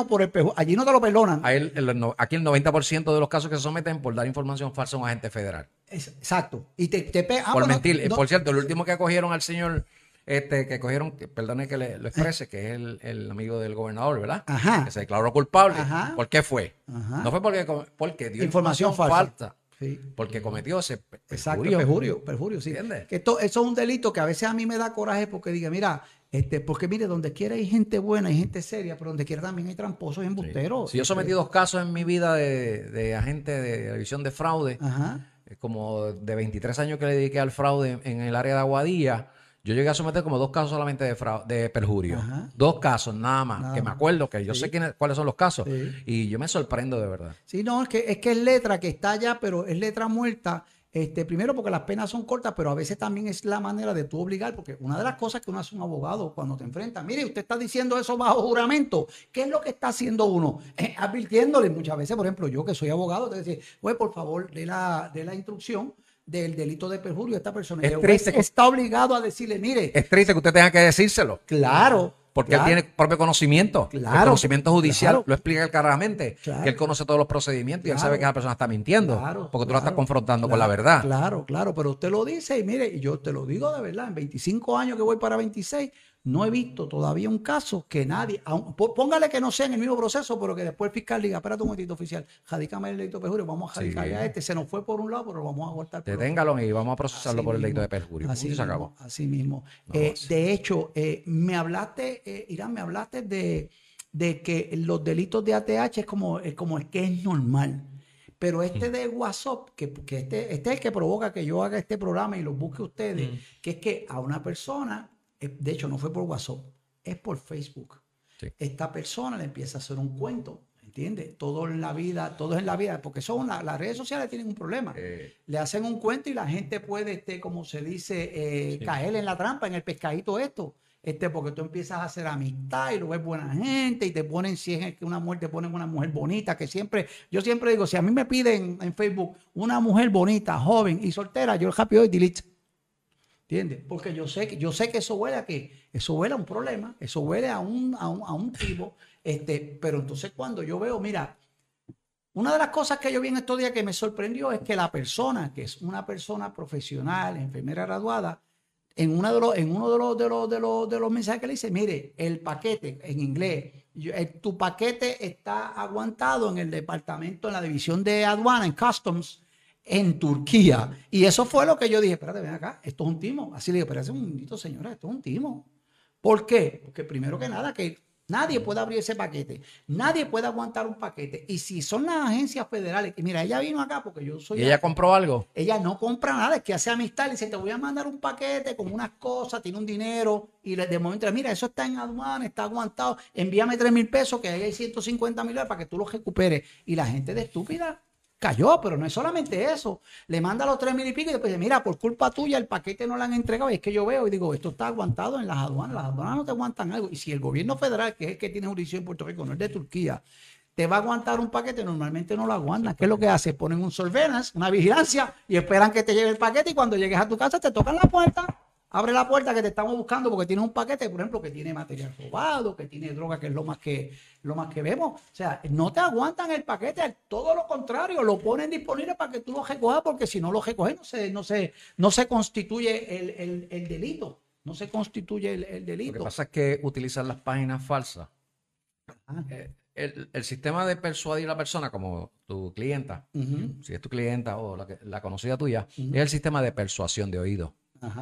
por el perjurio? Allí no te lo perdonan. El- el aquí el 90% de los casos que se someten por dar información falsa a un agente federal. Exacto. Y te, te ah, por mentir. No- Por cierto, el último que cogieron al señor, este, que cogieron, perdone que le, lo exprese, que es el, el amigo del gobernador, ¿verdad? Ajá. Que se declaró culpable. Ajá. ¿Por qué fue? Ajá. No fue porque, porque dio Información información, falsa. falsa. Sí. Porque cometió ese pe- Exacto, perjurio. perjurio, perjurio, sí. ¿Entiendes? Que esto, eso es un delito que a veces a mí me da coraje porque diga, mira, este, porque mire, donde quiera hay gente buena, hay gente seria, pero donde quiera también hay tramposos y embusteros. Si yo sometí dos casos en mi vida de, de agente de la división de fraude, Ajá. eh, como de 23 años que le dediqué al fraude en el área de Aguadilla, yo llegué a someter como dos casos solamente de, de perjurio. Ajá. Dos casos, nada más. Nada que me acuerdo que yo Sí. sé quiénes, cuáles son los casos. Sí. Y yo me sorprendo de verdad. Sí, no, es que, es que es letra que está allá, pero es letra muerta. Este, primero porque las penas son cortas, pero a veces también es la manera de tú obligar, porque una de las cosas que uno hace un abogado cuando te enfrenta, mire, usted está diciendo eso bajo juramento, ¿qué es lo que está haciendo uno? [LAUGHS] Eh, advirtiéndole muchas veces, por ejemplo, yo que soy abogado, te decía, pues por favor, de la, de la instrucción del delito de perjurio a esta persona. Es triste está obligado a decirle, mire, Es triste que usted tenga que decírselo. claro. Porque claro, él tiene propio conocimiento. El conocimiento judicial claro. lo explica claramente. Claro. Que él conoce todos los procedimientos y él sabe que esa persona está mintiendo. Claro, porque tú lo estás confrontando con la verdad. Claro, claro, pero usted lo dice y mire, y yo te lo digo de verdad, en 25 años que voy para 26, no he visto todavía un caso que nadie, póngale que no sea en el mismo proceso, pero que después el fiscal diga, espérate un momentito oficial, jadícame el delito de perjurio, vamos a jadicar a este, se nos fue por un lado, pero lo vamos a por Deténgalo y vamos a procesarlo por el delito de perjurio. Así, mismo, se acabó. así mismo. Eh, de hecho, eh, me hablaste, eh, Irán, me hablaste de, de, que los delitos de ATH es como, como el que es normal. Pero este mm. de WhatsApp, que, que este, este, es el que provoca que yo haga este programa y lo busque ustedes, mm. que es que a una persona de hecho no fue por WhatsApp, es por Facebook. Esta persona le empieza a hacer un cuento, ¿entiendes? Todo en la vida, todo en la vida, porque son las redes sociales tienen un problema. Eh. le hacen un cuento y la gente puede, este, como se dice, eh, caer en la trampa, en el pescadito esto. Este, porque tú empiezas a hacer amistad y lo ves buena gente y te ponen, si es que una mujer, te ponen una mujer bonita, que siempre, yo siempre digo, si a mí me piden en Facebook una mujer bonita, joven y soltera, yo rápido y delete ¿Entiendes? Porque yo sé, que, yo sé que eso huele a qué? Eso huele a un problema, eso huele a un, a un, tipo. Este, pero entonces cuando yo veo, mira, una de las cosas que yo vi en estos días que me sorprendió es que la persona, que es una persona profesional, enfermera graduada, en, una de los, en uno de los, de, los, de, los, de los mensajes que le dice, mire, el paquete en inglés, tu paquete está aguantado en el departamento, en la división de aduana, en customs, en Turquía. Y eso fue lo que yo dije, espérate, ven acá, esto es un timo. Así le dije, pero es un minutito, señora, esto es un timo. ¿Por qué? Porque primero que nada, que nadie puede abrir ese paquete, nadie puede aguantar un paquete. Y si son las agencias federales, que mira, ella vino acá porque yo soy... ¿Y ella compró algo? Ella no compra nada, es que hace amistad, le dice, te voy a mandar un paquete con unas cosas, tiene un dinero, y de momento, mira, eso está en aduana, está aguantado, envíame 3 mil pesos, que ahí hay 150 mil dólares para que tú lo recuperes. Y la gente de estúpida cayó, pero no es solamente eso. Le manda los tres mil y pico y después dice, mira, por culpa tuya el paquete no lo han entregado. Y es que yo veo y digo, esto está aguantado en las aduanas. Las aduanas no te aguantan algo. Y si el gobierno federal, que es el que tiene jurisdicción en Puerto Rico, no es de Turquía, te va a aguantar un paquete, normalmente no lo aguantan. ¿Qué es lo que hace? Ponen un surveillance, una vigilancia y esperan que te llegue el paquete y cuando llegues a tu casa te tocan la puerta Abre la puerta que te estamos buscando porque tienes un paquete, por ejemplo, que tiene material robado, que tiene droga, que es lo más que, lo más que vemos. O sea, no te aguantan el paquete, todo lo contrario, lo ponen disponible para que tú lo recojas, porque si no lo recoges, no se, no se, no se constituye el, delito. No se constituye el, delito. Lo que pasa es que utilizan las páginas falsas. Eh, el, sistema de persuadir a la persona como tu clienta, si es tu clienta o la, la conocida tuya, es el sistema de persuasión de oído.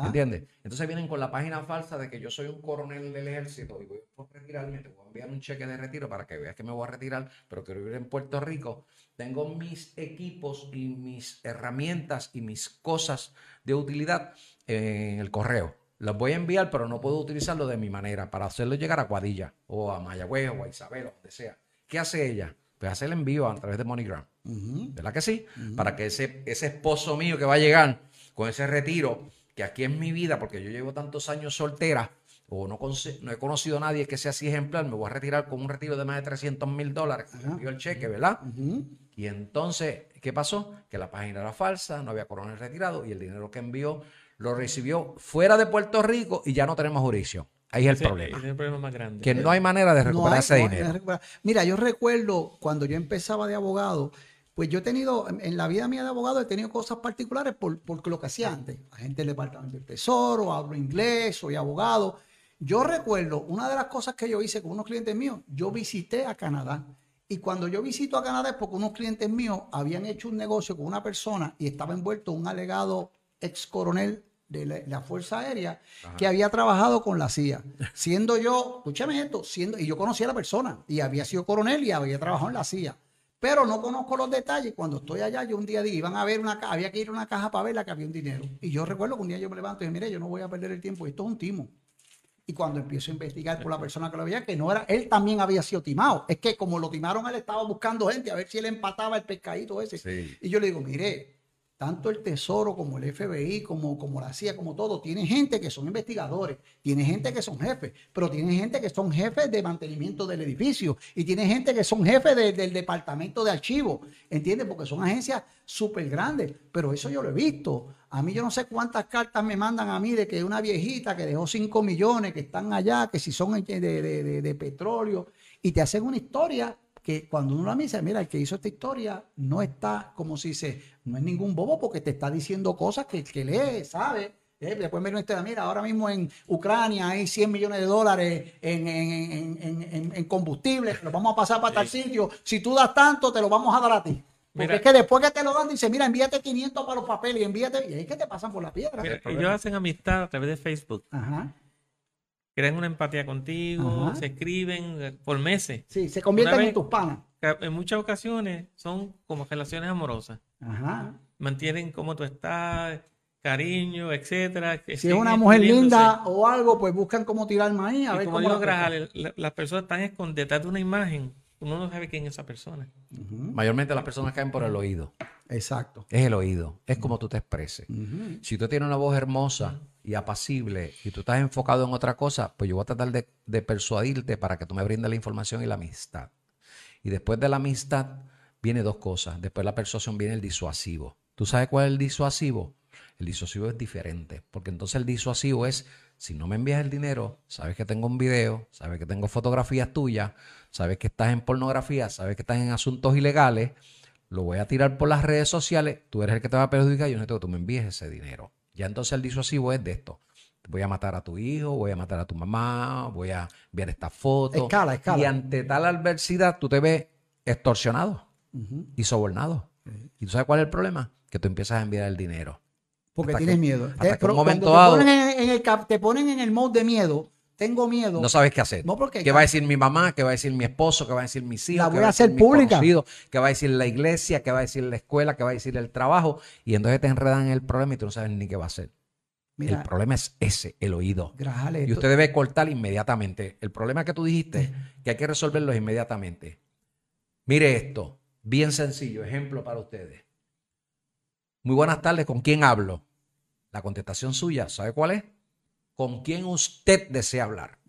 ¿Entiendes? Entonces vienen con la página falsa de que yo soy un coronel del ejército y voy a retirarme, te voy a enviar un cheque de retiro para que veas que me voy a retirar, pero quiero vivir en Puerto Rico. Tengo mis equipos y mis herramientas y mis cosas de utilidad en el correo. Los voy a enviar, pero no puedo utilizarlo de mi manera para hacerlo llegar a Cuadilla o a Mayagüez o a Isabel o donde sea. ¿Qué hace ella? Pues hace el envío a través de MoneyGram. ¿Verdad que sí? Para que ese, ese esposo mío que va a llegar con ese retiro que aquí en mi vida, porque yo llevo tantos años soltera, o no, no he conocido a nadie que sea así ejemplar, me voy a retirar con un retiro de más de 300 mil dólares, envió el cheque, ¿verdad? Y entonces, ¿qué pasó? Que la página era falsa, no había coronel retirado y el dinero que envió lo recibió fuera de Puerto Rico y ya no tenemos jurisdicción. Ahí es el problema. Es el problema más grande. Que no hay manera de recuperar ese dinero. Mira, yo recuerdo cuando yo empezaba de abogado, pues yo he tenido, en la vida mía de abogado, he tenido cosas particulares por, lo que hacía antes. Agente del Departamento del Tesoro, hablo inglés, soy abogado. Yo recuerdo, una de las cosas que yo hice con unos clientes míos, yo visité a Canadá. Y cuando yo visito a Canadá es porque unos clientes míos habían hecho un negocio con una persona y estaba envuelto un alegado ex coronel de la, Fuerza Aérea que había trabajado con la CIA. Siendo yo, escúchame esto, siendo, y yo conocía a la persona y había sido coronel y había trabajado en la CIA pero no conozco los detalles. Cuando estoy allá, yo un día dije, iban a ver una caja, había que ir a una caja para verla que había un dinero. Y yo recuerdo que un día yo me levanto y dije, mire, yo no voy a perder el tiempo, esto es un timo. Y cuando empiezo a investigar por la persona que lo veía, que no era, él también había sido timado. Es que como lo timaron, él estaba buscando gente a ver si él empataba el pescadito ese. Y yo le digo, mire, tanto el Tesoro como el FBI, como, como la CIA, como todo, tiene gente que son investigadores, tiene gente que son jefes, pero tiene gente que son jefes de mantenimiento del edificio y tiene gente que son jefes del departamento de archivo, ¿entiendes? Porque son agencias súper grandes, pero eso yo lo he visto. A mí yo no sé cuántas cartas me mandan a mí de que una viejita que dejó 5 millones, que están allá, que si son de, de, de petróleo, y te hacen una historia que cuando uno la mira, mira, el que hizo esta historia no está, como si dice, no es ningún bobo porque te está diciendo cosas que, que lee, sabe, Eh, después me dice, mira, ahora mismo en Ucrania hay 100 millones de dólares en, en, en, en combustible, lo vamos a pasar para tal sitio. Si tú das tanto, te lo vamos a dar a ti. Porque es que después que te lo dan, dice, mira, envíate 500 para los papeles y envíate. Y ahí es que te pasan por la piedra. ellos hacen amistad a través de Facebook. Ajá. Crean una empatía contigo, se escriben eh, por meses. Sí, se convierten en tus panas. En muchas ocasiones son como relaciones amorosas. Ajá. Mantienen cómo tú estás, cariño, etcétera. Si es una mujer linda o algo, pues buscan cómo tirar maíz. A ver como cómo las personas están escondidas detrás de una imagen uno no sabe quién es esa persona. Mayormente las personas caen por el oído. Exacto. Es el oído, es como tú te expreses. Si tú tienes una voz hermosa y apacible y tú estás enfocado en otra cosa, pues yo voy a tratar de, persuadirte para que tú me brindes la información y la amistad. Y después de la amistad viene dos cosas. Después de la persuasión viene el disuasivo. ¿Tú sabes cuál es el disuasivo? El disuasivo es diferente, porque entonces el disuasivo es, si no me envías el dinero, sabes que tengo un video, sabes que tengo fotografías tuyas, sabes que estás en pornografía, sabes que estás en asuntos ilegales, lo voy a tirar por las redes sociales, tú eres el que te va a perjudicar yo necesito que tú me envíes ese dinero. Ya entonces el disuasivo es de esto. Voy a matar a tu hijo, voy a matar a tu mamá, voy a enviar esta foto. Escala, escala. Y ante tal adversidad tú te ves extorsionado y sobornado. ¿Y tú sabes cuál es el problema? Que tú empiezas a enviar el dinero. Porque tienes miedo. Hasta que un momento dado. te ponen en el mode de miedo tengo miedo. No sabes qué hacer. No porque, ¿Qué va a decir mi mamá? ¿Qué va a decir mi esposo? ¿Qué va a decir mis hijos? La voy a hacer pública. ¿Qué va a decir la iglesia? ¿Qué va a decir la escuela? ¿Qué va a decir el trabajo? Y entonces te enredan en el problema y tú no sabes ni qué va a hacer. el problema es ese, el oído. y usted debe cortar inmediatamente. El problema que tú dijiste, que hay que resolverlo inmediatamente. Mire esto, bien sencillo, ejemplo para ustedes. Muy buenas tardes, ¿con quién hablo? La contestación suya, ¿sabe cuál es? Con quién usted desea hablar.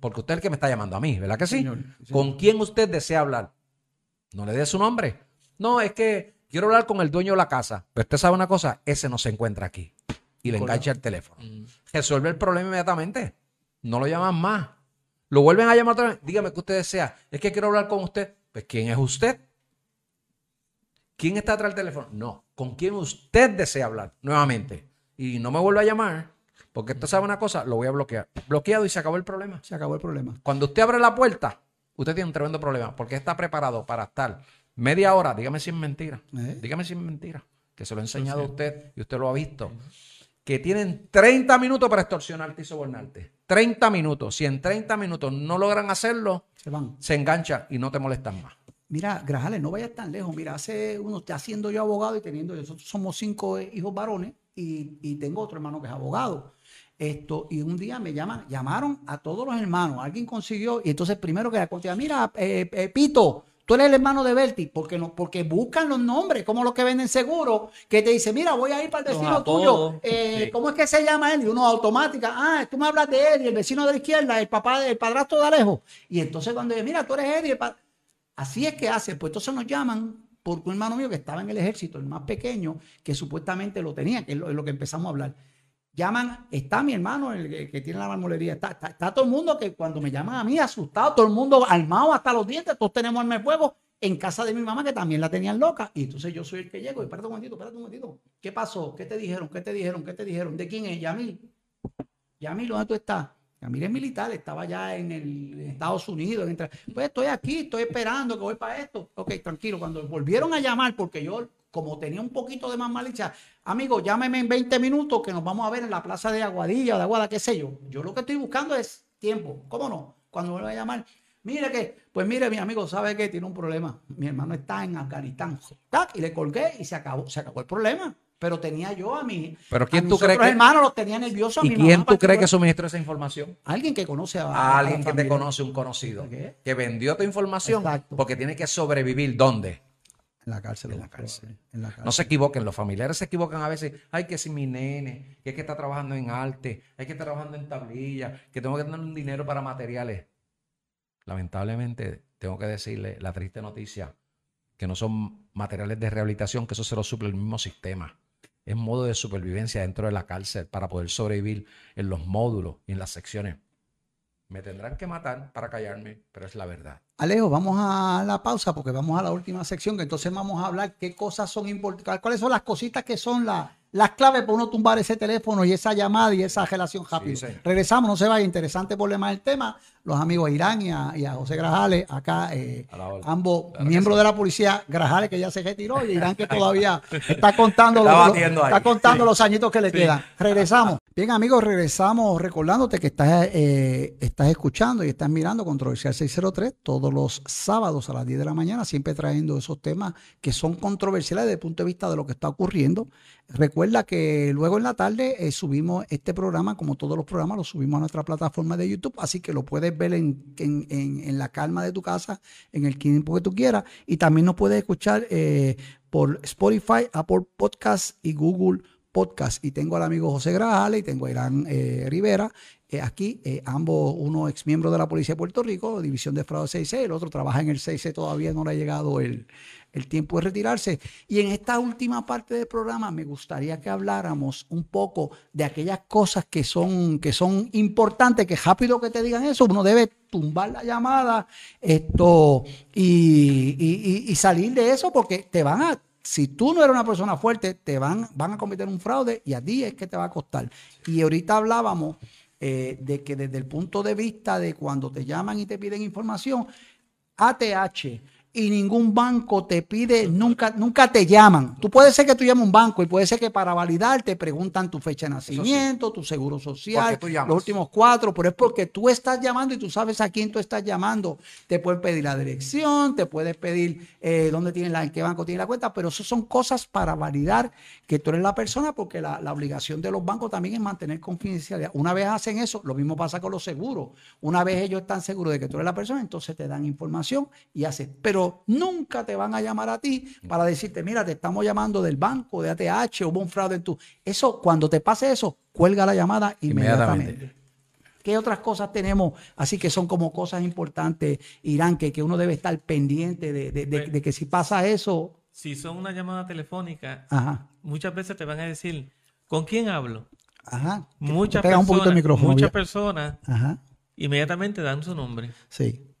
Porque usted es el que me está llamando a mí, ¿verdad que sí? ¿Con quién usted desea hablar? No le dé su nombre. No, es que quiero hablar con el dueño de la casa. Pero usted sabe una cosa, ese no se encuentra aquí. Y le engancha el teléfono. Resuelve el problema inmediatamente. No lo llaman más. Lo vuelven a llamar otra vez. Dígame que usted desea. Es que quiero hablar con usted. Pues, ¿quién es usted? ¿Quién está atrás del teléfono? No. ¿Con quién usted desea hablar? Nuevamente. Y no me vuelva a llamar porque usted sabe una cosa, lo voy a bloquear. Bloqueado y se acabó el problema. Se acabó el problema. Cuando usted abre la puerta, usted tiene un tremendo problema. Porque está preparado para estar media hora, dígame si es mentira. ¿Eh? Dígame si es mentira. Que se lo he enseñado a usted y usted lo ha visto. Que tienen 30 minutos para extorsionarte y sobornarte. 30 minutos. Si en 30 minutos no logran hacerlo, se van. Se enganchan y no te molestan más. Mira, Grajales, no vayas tan lejos. Mira, hace uno, está siendo yo abogado y teniendo, nosotros somos cinco hijos varones y, y tengo otro hermano que es abogado. Esto, y un día me llaman, llamaron a todos los hermanos, alguien consiguió, y entonces primero que la contesta, mira, eh, eh, Pito, tú eres el hermano de Berti, porque no, porque buscan los nombres, como los que venden seguro, que te dice, mira, voy a ir para el vecino tuyo, eh, ¿cómo es que se llama él? Y uno automática, ah, tú me hablas de él, y el vecino de la izquierda, el papá, el padrastro de Alejo. Y entonces cuando dice, mira, tú eres Eddie, así es que hace, pues entonces nos llaman por un hermano mío que estaba en el ejército, el más pequeño, que supuestamente lo tenía, que es lo que empezamos a hablar llaman, está mi hermano, el que, tiene la marmolería, está, está, todo el mundo que cuando me llaman a mí, asustado, todo el mundo armado hasta los dientes, todos tenemos arma de fuego en casa de mi mamá que también la tenían loca. Y entonces yo soy el que llego y espérate un momentito, espérate un momentito. ¿Qué pasó? ¿Qué te dijeron? ¿Qué te dijeron? ¿Qué te dijeron? ¿De quién es? Yamil. Yamil, ¿dónde tú estás? Yamil es militar, estaba ya en, el, Estados Unidos. pues estoy aquí, estoy esperando que voy para esto. Ok, tranquilo. Cuando volvieron a llamar, porque yo como tenía un poquito de más malicia, amigo, llámeme en 20 minutos que nos vamos a ver en la plaza de Aguadilla, de Aguada, qué sé yo. Yo lo que estoy buscando es tiempo. ¿Cómo no? Cuando me voy a llamar, mire que, pues mire, mi amigo, sabe que tiene un problema. Mi hermano está en Afganistán. Y le colgué y se acabó, se acabó el problema. Pero tenía yo a mi. Pero ¿quién tú crees que.? hermanos los tenía nerviosos. ¿Y quién tú crees que suministró esa información? Alguien que conoce a. alguien que te conoce, un conocido. Que vendió tu información. Porque tiene que sobrevivir. ¿Dónde? En la cárcel. En la cárcel. No se equivoquen, los familiares se equivocan a veces. Ay, que si mi nene, que es que está trabajando en arte, hay que estar trabajando en tablilla, que tengo que tener un dinero para materiales. Lamentablemente, tengo que decirle la triste noticia que no son materiales de rehabilitación, que eso se lo suple el mismo sistema. Es modo de supervivencia dentro de la cárcel para poder sobrevivir en los módulos y en las secciones. Me tendrán que matar para callarme, pero es la verdad. Alejo, vamos a la pausa porque vamos a la última sección, que entonces vamos a hablar qué cosas son importantes, cuáles son las cositas que son las las claves para uno tumbar ese teléfono y esa llamada y esa relación rápido. Regresamos, no se vaya, interesante problema del tema. Los amigos a Irán y a, José Grajales, acá, eh, ambos miembros de la policía, Grajales que ya se retiró y Irán que [LAUGHS] todavía está contando, los, está contando los añitos que le quedan. Regresamos. Bien, amigos, regresamos recordándote que estás, eh, estás escuchando y estás mirando Controversial 603 todos los sábados a las 10 de la mañana, siempre trayendo esos temas que son controversiales desde el punto de vista de lo que está ocurriendo. Recuerda que luego en la tarde eh, subimos este programa, como todos los programas, lo subimos a nuestra plataforma de YouTube, así que lo puedes ver en, en, la calma de tu casa, en el tiempo que tú quieras, y también nos puedes escuchar eh, por Spotify, Apple Podcasts y Google podcast y tengo al amigo José Grajales y tengo a Irán eh, Rivera aquí, ambos, uno ex miembro de la Policía de Puerto Rico, División de Fraude 6C, el otro trabaja en el 6C, todavía no le ha llegado el, tiempo de retirarse. Y en esta última parte del programa me gustaría que habláramos un poco de aquellas cosas que son, que son importantes, que rápido que te digan eso, uno debe tumbar la llamada esto, y, y salir de eso porque te van a si tú no eres una persona fuerte, te van, van a cometer un fraude y a ti es que te va a costar. Y ahorita hablábamos eh, de que desde el punto de vista de cuando te llaman y te piden información, ATH y ningún banco te pide, nunca, nunca te llaman. Tú puedes ser que tú llames a un banco y puede ser que para validar te preguntan tu fecha de nacimiento, tu seguro social, los últimos cuatro, pero es porque tú estás llamando y tú sabes a quién tú estás llamando. Te pueden pedir la dirección, te puedes pedir eh, dónde tienes la, en qué banco tiene la cuenta, pero eso son cosas para validar que tú eres la persona porque la, la obligación de los bancos también es mantener confidencialidad. Una vez hacen eso, lo mismo pasa con los seguros. Una vez ellos están seguros de que tú eres la persona, entonces te dan información y hacen. Pero nunca te van a llamar a ti para decirte, mira, te estamos llamando del banco, de ATH, hubo un fraude en tu. Eso, cuando te pase eso, cuelga la llamada inmediatamente. ¿Qué otras cosas tenemos? Así que son como cosas importantes, Irán, que, que uno debe estar pendiente de, pues que si pasa eso. Si son una llamada telefónica, muchas veces te van a decir, ¿con quién hablo? Ajá. Muchas personas, muchas personas inmediatamente dan su nombre. Sí.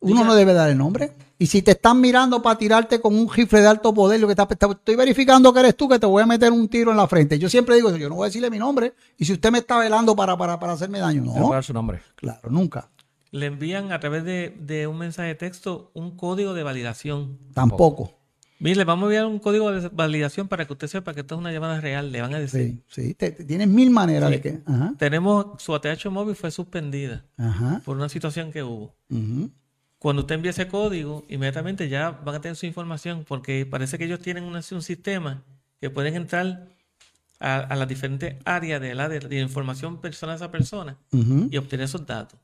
Uno no debe dar el nombre. Y si te están mirando para tirarte con un rifle de alto poder, lo que está, estoy verificando que eres tú, que te voy a meter un tiro en la frente. Yo siempre digo eso, yo no voy a decirle mi nombre. Y si usted me está velando para, para, para hacerme daño, no. No dar su nombre. Claro, nunca. Le envían a través de, un mensaje de texto un código de validación. Tampoco. Mire, le vamos a enviar un código de validación para que usted sepa que esto es una llamada real. Le van a decir. Sí, sí. tienes mil maneras de que. Tenemos. Su ATH móvil fue suspendida por una situación que hubo. Cuando usted envía ese código, inmediatamente ya van a tener su información, porque parece que ellos tienen un, sistema que pueden entrar a, las diferentes áreas de la de, información persona a persona y obtener esos datos.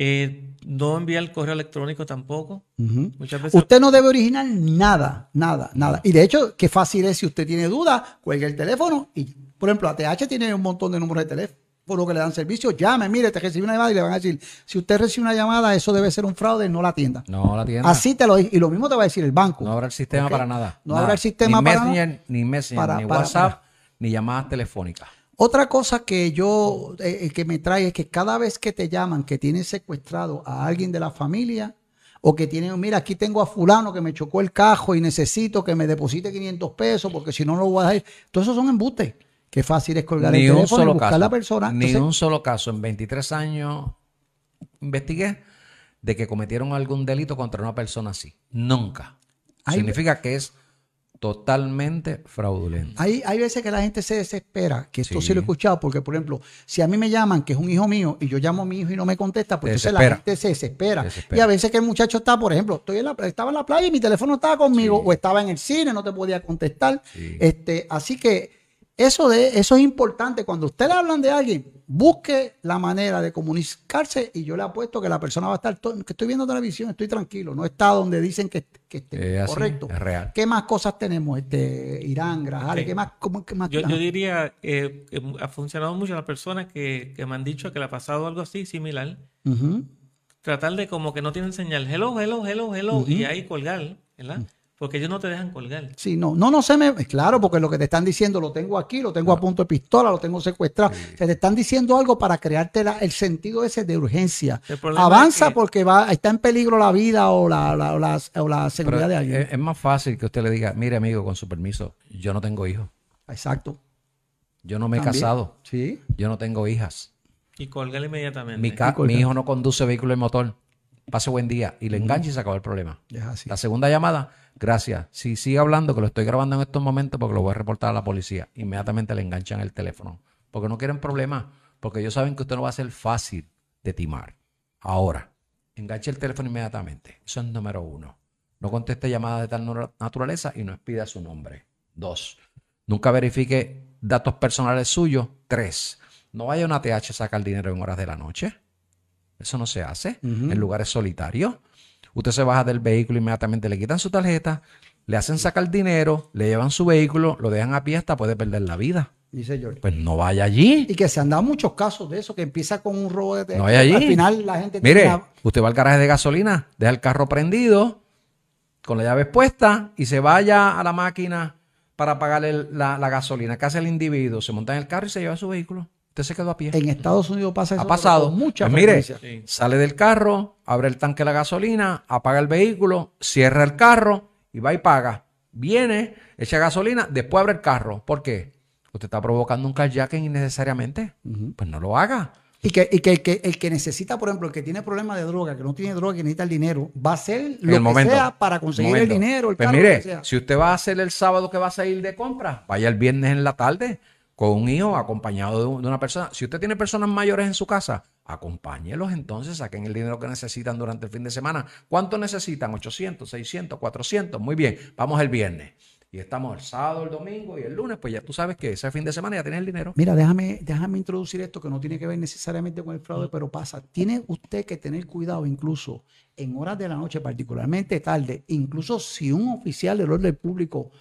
Eh, no envía el correo electrónico tampoco. Veces... Usted no debe originar nada, nada, nada. Y de hecho, qué fácil es si usted tiene dudas, cuelgue el teléfono y, por ejemplo, ATH tiene un montón de números de teléfono por lo que le dan servicio, llame, mire, te recibe una llamada y le van a decir, si usted recibe una llamada, eso debe ser un fraude, no la atienda. No la atienda. Así te lo Y lo mismo te va a decir el banco. No habrá el sistema para nada. No habrá el sistema para nada. Ni Messenger, ni WhatsApp, ni llamadas telefónicas. Otra cosa que yo, eh, eh, que me trae es que cada vez que te llaman que tienes secuestrado a alguien de la familia, o que tienen, mira, aquí tengo a fulano que me chocó el cajo y necesito que me deposite 500 pesos porque si no, no lo voy a dejar. Todos esos son embustes. Qué fácil es colgar el teléfono y buscar a la persona. Ni un solo caso. En 23 años investigué de que cometieron algún delito contra una persona así. Nunca. Significa que es totalmente fraudulento. Hay, hay veces que la gente se desespera, que esto sí. lo he escuchado, porque por ejemplo, si a mí me llaman que es un hijo mío y yo llamo a mi hijo y no me contesta, pues entonces la gente se desespera. Y a veces que el muchacho está, por ejemplo, estoy en la, estaba en la playa y mi teléfono estaba conmigo, o estaba en el cine, no te podía contestar. Este, así que eso, de, eso es importante. Cuando usted le hablan de alguien, busque la manera de comunicarse y yo le apuesto que la persona va a estar, que estoy viendo televisión, estoy tranquilo, no está donde dicen que, que esté. correcto. Es real. ¿Qué más cosas tenemos? Este, Irán, Grajales, ¿qué más? más yo, yo, diría eh, que ha funcionado mucho las personas que, me han dicho que le ha pasado algo así similar. Tratar de como que no tienen señal, hello, hello, hello, hello, y ahí colgar, ¿verdad? Porque ellos no te dejan colgar. Sí, no, no, no se me. Claro, porque lo que te están diciendo lo tengo aquí, lo tengo a punto de pistola, lo tengo secuestrado. Se te están diciendo algo para crearte el sentido ese de urgencia. Avanza porque va, está en peligro la vida o la, la, seguridad de alguien. Es, más fácil que usted le diga, mire amigo, con su permiso, yo no tengo hijos. Exacto. Yo no me he También. casado. Sí. Yo no tengo hijas. Y colgar inmediatamente. Mi, ca- Y colgar. mi hijo no conduce vehículo de motor. Pase buen día. Y le engancha y se acabó el problema. Es así. La segunda llamada, gracias. Si sigue hablando, que lo estoy grabando en estos momentos porque lo voy a reportar a la policía. Inmediatamente le enganchan el teléfono. Porque no quieren problemas. Porque ellos saben que usted no va a ser fácil de timar. Ahora, enganche el teléfono inmediatamente. Eso es número uno. No conteste llamadas de tal naturaleza y no expida su nombre. Dos, nunca verifique datos personales suyos. Tres, no vaya a una TH a sacar dinero en horas de la noche. Eso no se hace Ujú. en lugares solitarios. Usted se baja del vehículo inmediatamente, le quitan su tarjeta, le hacen sacar dinero, le llevan su vehículo, lo dejan a pie hasta puede perder la vida. Dice George. Pues no vaya allí. Y que se han dado muchos casos de eso, que empieza con un robo de teléfono. No vaya allí. Al final la gente Mire, tiene usted va al garaje de gasolina, deja el carro prendido, con la llave puesta y se vaya a la máquina para pagar el- la, la gasolina. ¿Qué hace el individuo? Se monta en el carro y se lleva su vehículo. Usted se quedó a pie. en Estados Unidos pasa eso Ha pasado. con mucha Pues mire. Sí. sale del carro, abre el tanque de la gasolina, apaga el vehículo, cierra el carro y va y paga. Viene, echa gasolina, después abre el carro. ¿Por qué? Usted está provocando un carjacking innecesariamente. Pues no lo haga. Y que, y que, el que el que necesita, por ejemplo, el que tiene problemas de droga, que no tiene droga, que necesita el dinero, va a hacer lo el que momento. sea para conseguir Momento. el dinero, el Pues carro, mire, lo que sea. si usted va a hacer el sábado que va a salir de compra, vaya el viernes en la tarde con un hijo acompañado de, un- de una persona. Si usted tiene personas mayores en su casa, acompáñelos entonces, saquen el dinero que necesitan durante el fin de semana. ¿Cuánto necesitan? 800, 600, 400. Muy bien, vamos el viernes. Y estamos el sábado, el domingo y el lunes, pues ya tú sabes que ese fin de semana ya tienes el dinero. Mira, déjame, déjame introducir esto que no tiene que ver necesariamente con el fraude, pero pasa. Tiene usted que tener cuidado incluso en horas de la noche, particularmente tarde, incluso si un oficial del orden público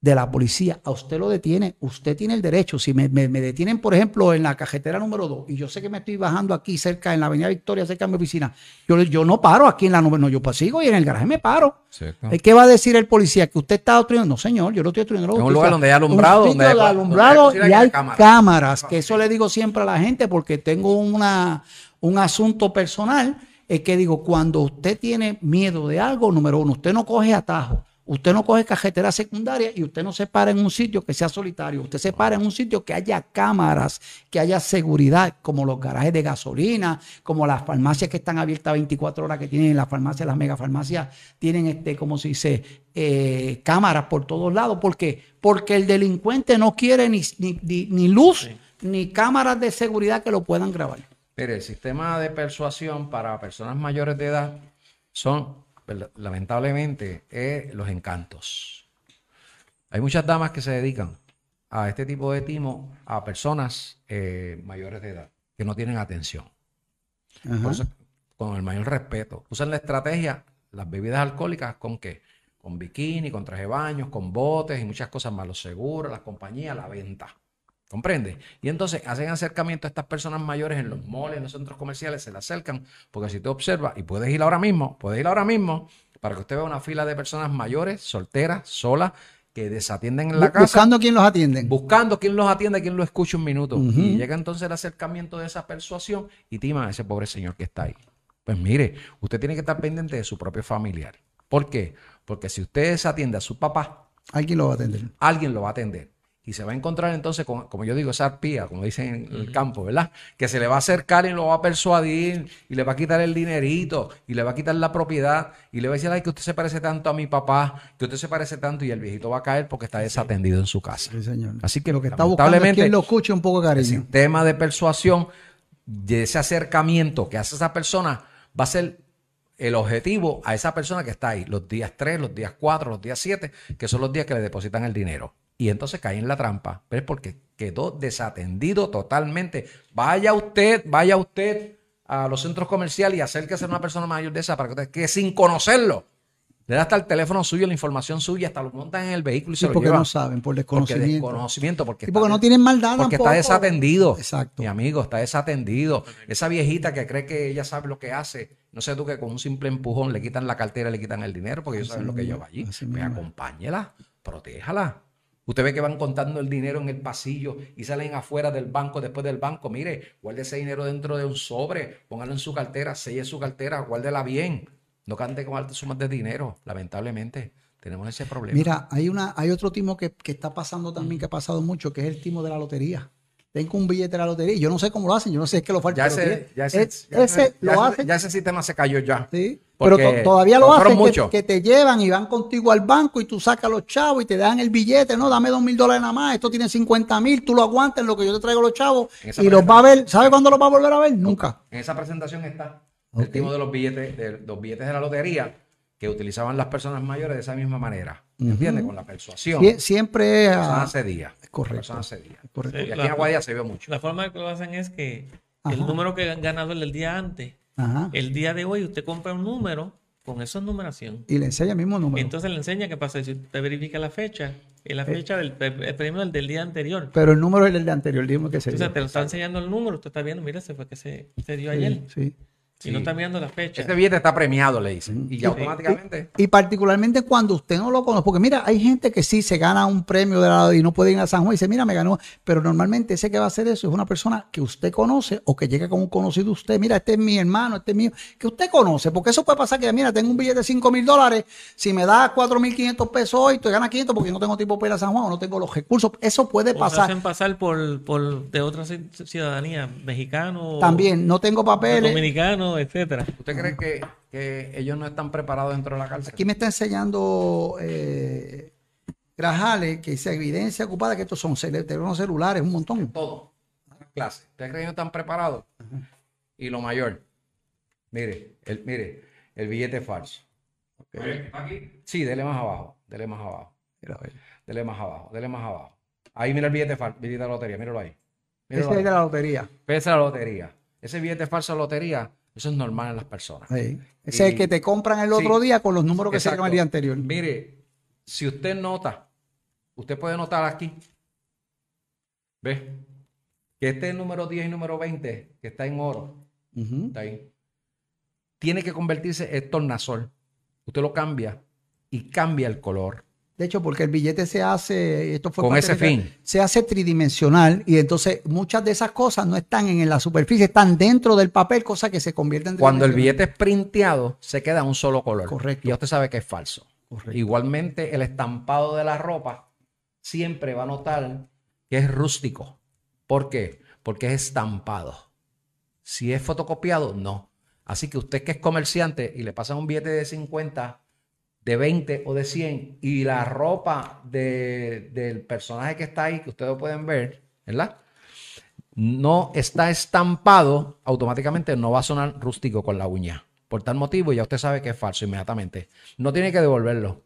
de la policía a usted lo detiene, usted tiene el derecho. Si me, me- me detienen, por ejemplo, en la cajetera número 2 y yo sé que me estoy bajando aquí cerca, en la Avenida Victoria, cerca de mi oficina, yo, yo no paro aquí en la número, no, yo sigo y en el garaje me paro. Eh, ¿Qué va a decir el policía? ¿Que usted está obstruyendo? No, señor, yo no estoy obstruyendo. En un lugar donde hay alumbrado, Un donde hay- donde alumbrado y hay cámaras. cámaras, que eso le digo siempre a la gente porque tengo una, un asunto personal, es que digo, cuando usted tiene miedo de algo, número uno, usted no coge atajo, usted no coge cajetera secundaria y usted no se para en un sitio que sea solitario, usted se para en un sitio que haya cámaras, que haya seguridad, como los garajes de gasolina, como las farmacias que están abiertas 24 horas que tienen las farmacias, las megafarmacias, tienen este, como se dice, eh, cámaras por todos lados. ¿Por qué? Porque el delincuente no quiere ni, ni, ni- ni luz ni cámaras de seguridad que lo puedan grabar. Mire, el sistema de persuasión para personas mayores de edad son, lamentablemente, eh, los encantos. Hay muchas damas que se dedican a este tipo de timo a personas eh, mayores de edad que no tienen atención. Con el mayor respeto. Usan la estrategia, las bebidas alcohólicas, ¿con qué? Con bikini, con traje de baños, con botes y muchas cosas más. Los seguros, las compañías, la venta. ¿Comprende? Y entonces hacen acercamiento a estas personas mayores en los malls, en los centros comerciales, se le acercan, porque si tú observas, y puedes ir ahora mismo, puedes ir ahora mismo, para que usted vea una fila de personas mayores, solteras, solas, que desatienden en la casa Buscando quién los atiende. buscando quién los atiende, quién lo escucha un minuto. Y llega entonces el acercamiento de esa persuasión y tima a ese pobre señor que está ahí. Pues mire, usted tiene que estar pendiente de su propio familiar. ¿Por qué? Porque si usted desatiende a su papá, Alguien lo va a atender. alguien lo va a atender. Y se va a encontrar entonces, con, como yo digo, esa arpía, como dicen en el campo, ¿verdad? Que se le va a acercar y lo va a persuadir y le va a quitar el dinerito y le va a quitar la propiedad y le va a decir, ay, que usted se parece tanto a mi papá, que usted se parece tanto y el viejito va a caer porque está desatendido en su casa. Sí, señor. Así que lo que está buscando es quien lo escuche un poco de el cariño. sistema de persuasión de ese acercamiento que hace esa persona va a ser el objetivo a esa persona que está ahí, los días 3, los días 4, los días 7, que son los días que le depositan el dinero. Y entonces cae en la trampa, pero es porque quedó desatendido totalmente. Vaya usted, vaya usted a los centros comerciales y acérquese a una persona mayor de esa para que usted, que sin conocerlo, le da hasta el teléfono suyo, la información suya, hasta lo montan en el vehículo y Sí, se lo porque llevan. no saben, por Porque desconocimiento. desconocimiento, porque, Y porque está no tienen maldad porque tampoco. está desatendido. Exacto. Mi amigo, está desatendido. Esa viejita que cree que ella sabe lo que hace, no sé tú que con un simple empujón le quitan la cartera, le quitan el dinero, porque ellos saben lo que lleva allí. Pues mismo. acompáñela, protéjala. Usted ve que van contando el dinero en el pasillo y salen afuera del banco, después del banco. Mire, guarde ese dinero dentro de un sobre, póngalo en su cartera, selle su cartera, guárdela bien. No cante con altas sumas de dinero, lamentablemente. tenemos ese problema. Mira, hay una, hay otro timo que, que está pasando también, que ha pasado mucho, que es el timo de la lotería. Tengo un billete de la lotería. Yo no sé cómo lo hacen, yo no sé es que lo falta. ya ese, ya ese, es- ya ese lo hacen. ya ese sistema se cayó ya. Sí, Porque to- todavía lo hacen, que, te llevan y van contigo al banco y tú sacas los chavos y te dan el billete, no, dame dos mil dólares nada más, esto tiene 50 mil, tú lo aguantas en lo que yo te traigo los chavos y los va a ver, ¿sabe cuándo los va a volver a ver? Nunca. En esa presentación está el timo de los billetes, de los billetes de la lotería que utilizaban las personas mayores de esa misma manera. ¿Entiendes? Con la persuasión. Sie- siempre es persona a- cedía. correcto. Persona cedía. correcto. Sí. Y aquí La- en Aguadilla se vio mucho. La forma que lo hacen es que Ajá. el número que han ganado el día antes, Ajá. el día de hoy usted compra un número con esa numeración. Y le enseña el mismo número. Entonces le enseña qué pasa. Si usted verifica la fecha, es la fecha del el premio del, del día anterior. pero el número es el de anterior, dime que se Entonces te lo está enseñando el número, usted está viendo, mira, ese fue que se, se dio ayer. Sí. Y no está mirando la fecha. Este billete está premiado, le dicen. Y ya Sí. automáticamente. Y particularmente cuando usted no lo conoce, porque mira, hay gente que sí se gana un premio de la, y no puede ir a San Juan y dice, mira, me ganó, pero normalmente ese que va a hacer eso es una persona que usted conoce o que llega con un conocido de usted, mira, este es mi hermano, este es mío, que usted conoce, porque eso puede pasar que, mira, tengo un billete de 5 mil dólares, si me da 4 mil 500 pesos hoy, te gana 500 porque no tengo tiempo para ir a San Juan o no tengo los recursos, eso puede O se pasar. hacen pasar por, por de otra ci- ciudadanía, mexicano, También, no tengo papeles. dominicano, etcétera. ¿Usted cree que, que ellos no están preparados dentro de la cárcel? Aquí me está enseñando eh, Grajales que dice evidencia ocupada, que estos son cel- teléfonos celulares, un montón. Todo. Clase. ¿Ustedes creen que ellos están preparados? Y lo mayor. Mire, el, mire, el billete falso. Aquí. Sí, dele más abajo. Dele más abajo. Mira. Dele más abajo. Dele más abajo. Ahí mira el billete falso. Billete de la lotería. Míralo ahí. Ese Míralo es ahí. de la lotería. Esa es la lotería. Ese billete falso de lotería, eso es normal en las personas. Sí. Ese es el que te compran el otro sí. día con los números que se Exacto. el día anterior. Mire, si usted nota, usted puede notar aquí, ¿ve? Que este número 10 y número 20, que está en oro, está ahí, tiene que convertirse en tornasol. Usted lo cambia y cambia el color. De hecho, porque el billete se hace, esto fue Con ese de- fin. se hace tridimensional y entonces muchas de esas cosas no están en la superficie, están dentro del papel, cosas que se convierten en Cuando el billete es printeado, se queda un solo color. Correcto. Y usted sabe que es falso. Correcto. Igualmente, el estampado de la ropa siempre va a notar que es rústico. ¿Por qué? Porque es estampado. Si es fotocopiado, no. Así que usted que es comerciante y le pasan un billete de 50, de 20 o de 100 y la ropa de- del personaje que está ahí, que ustedes pueden ver, ¿verdad? No está estampado, automáticamente no va a sonar rústico con la uña. Por tal motivo, ya usted sabe que es falso inmediatamente. No tiene que devolverlo.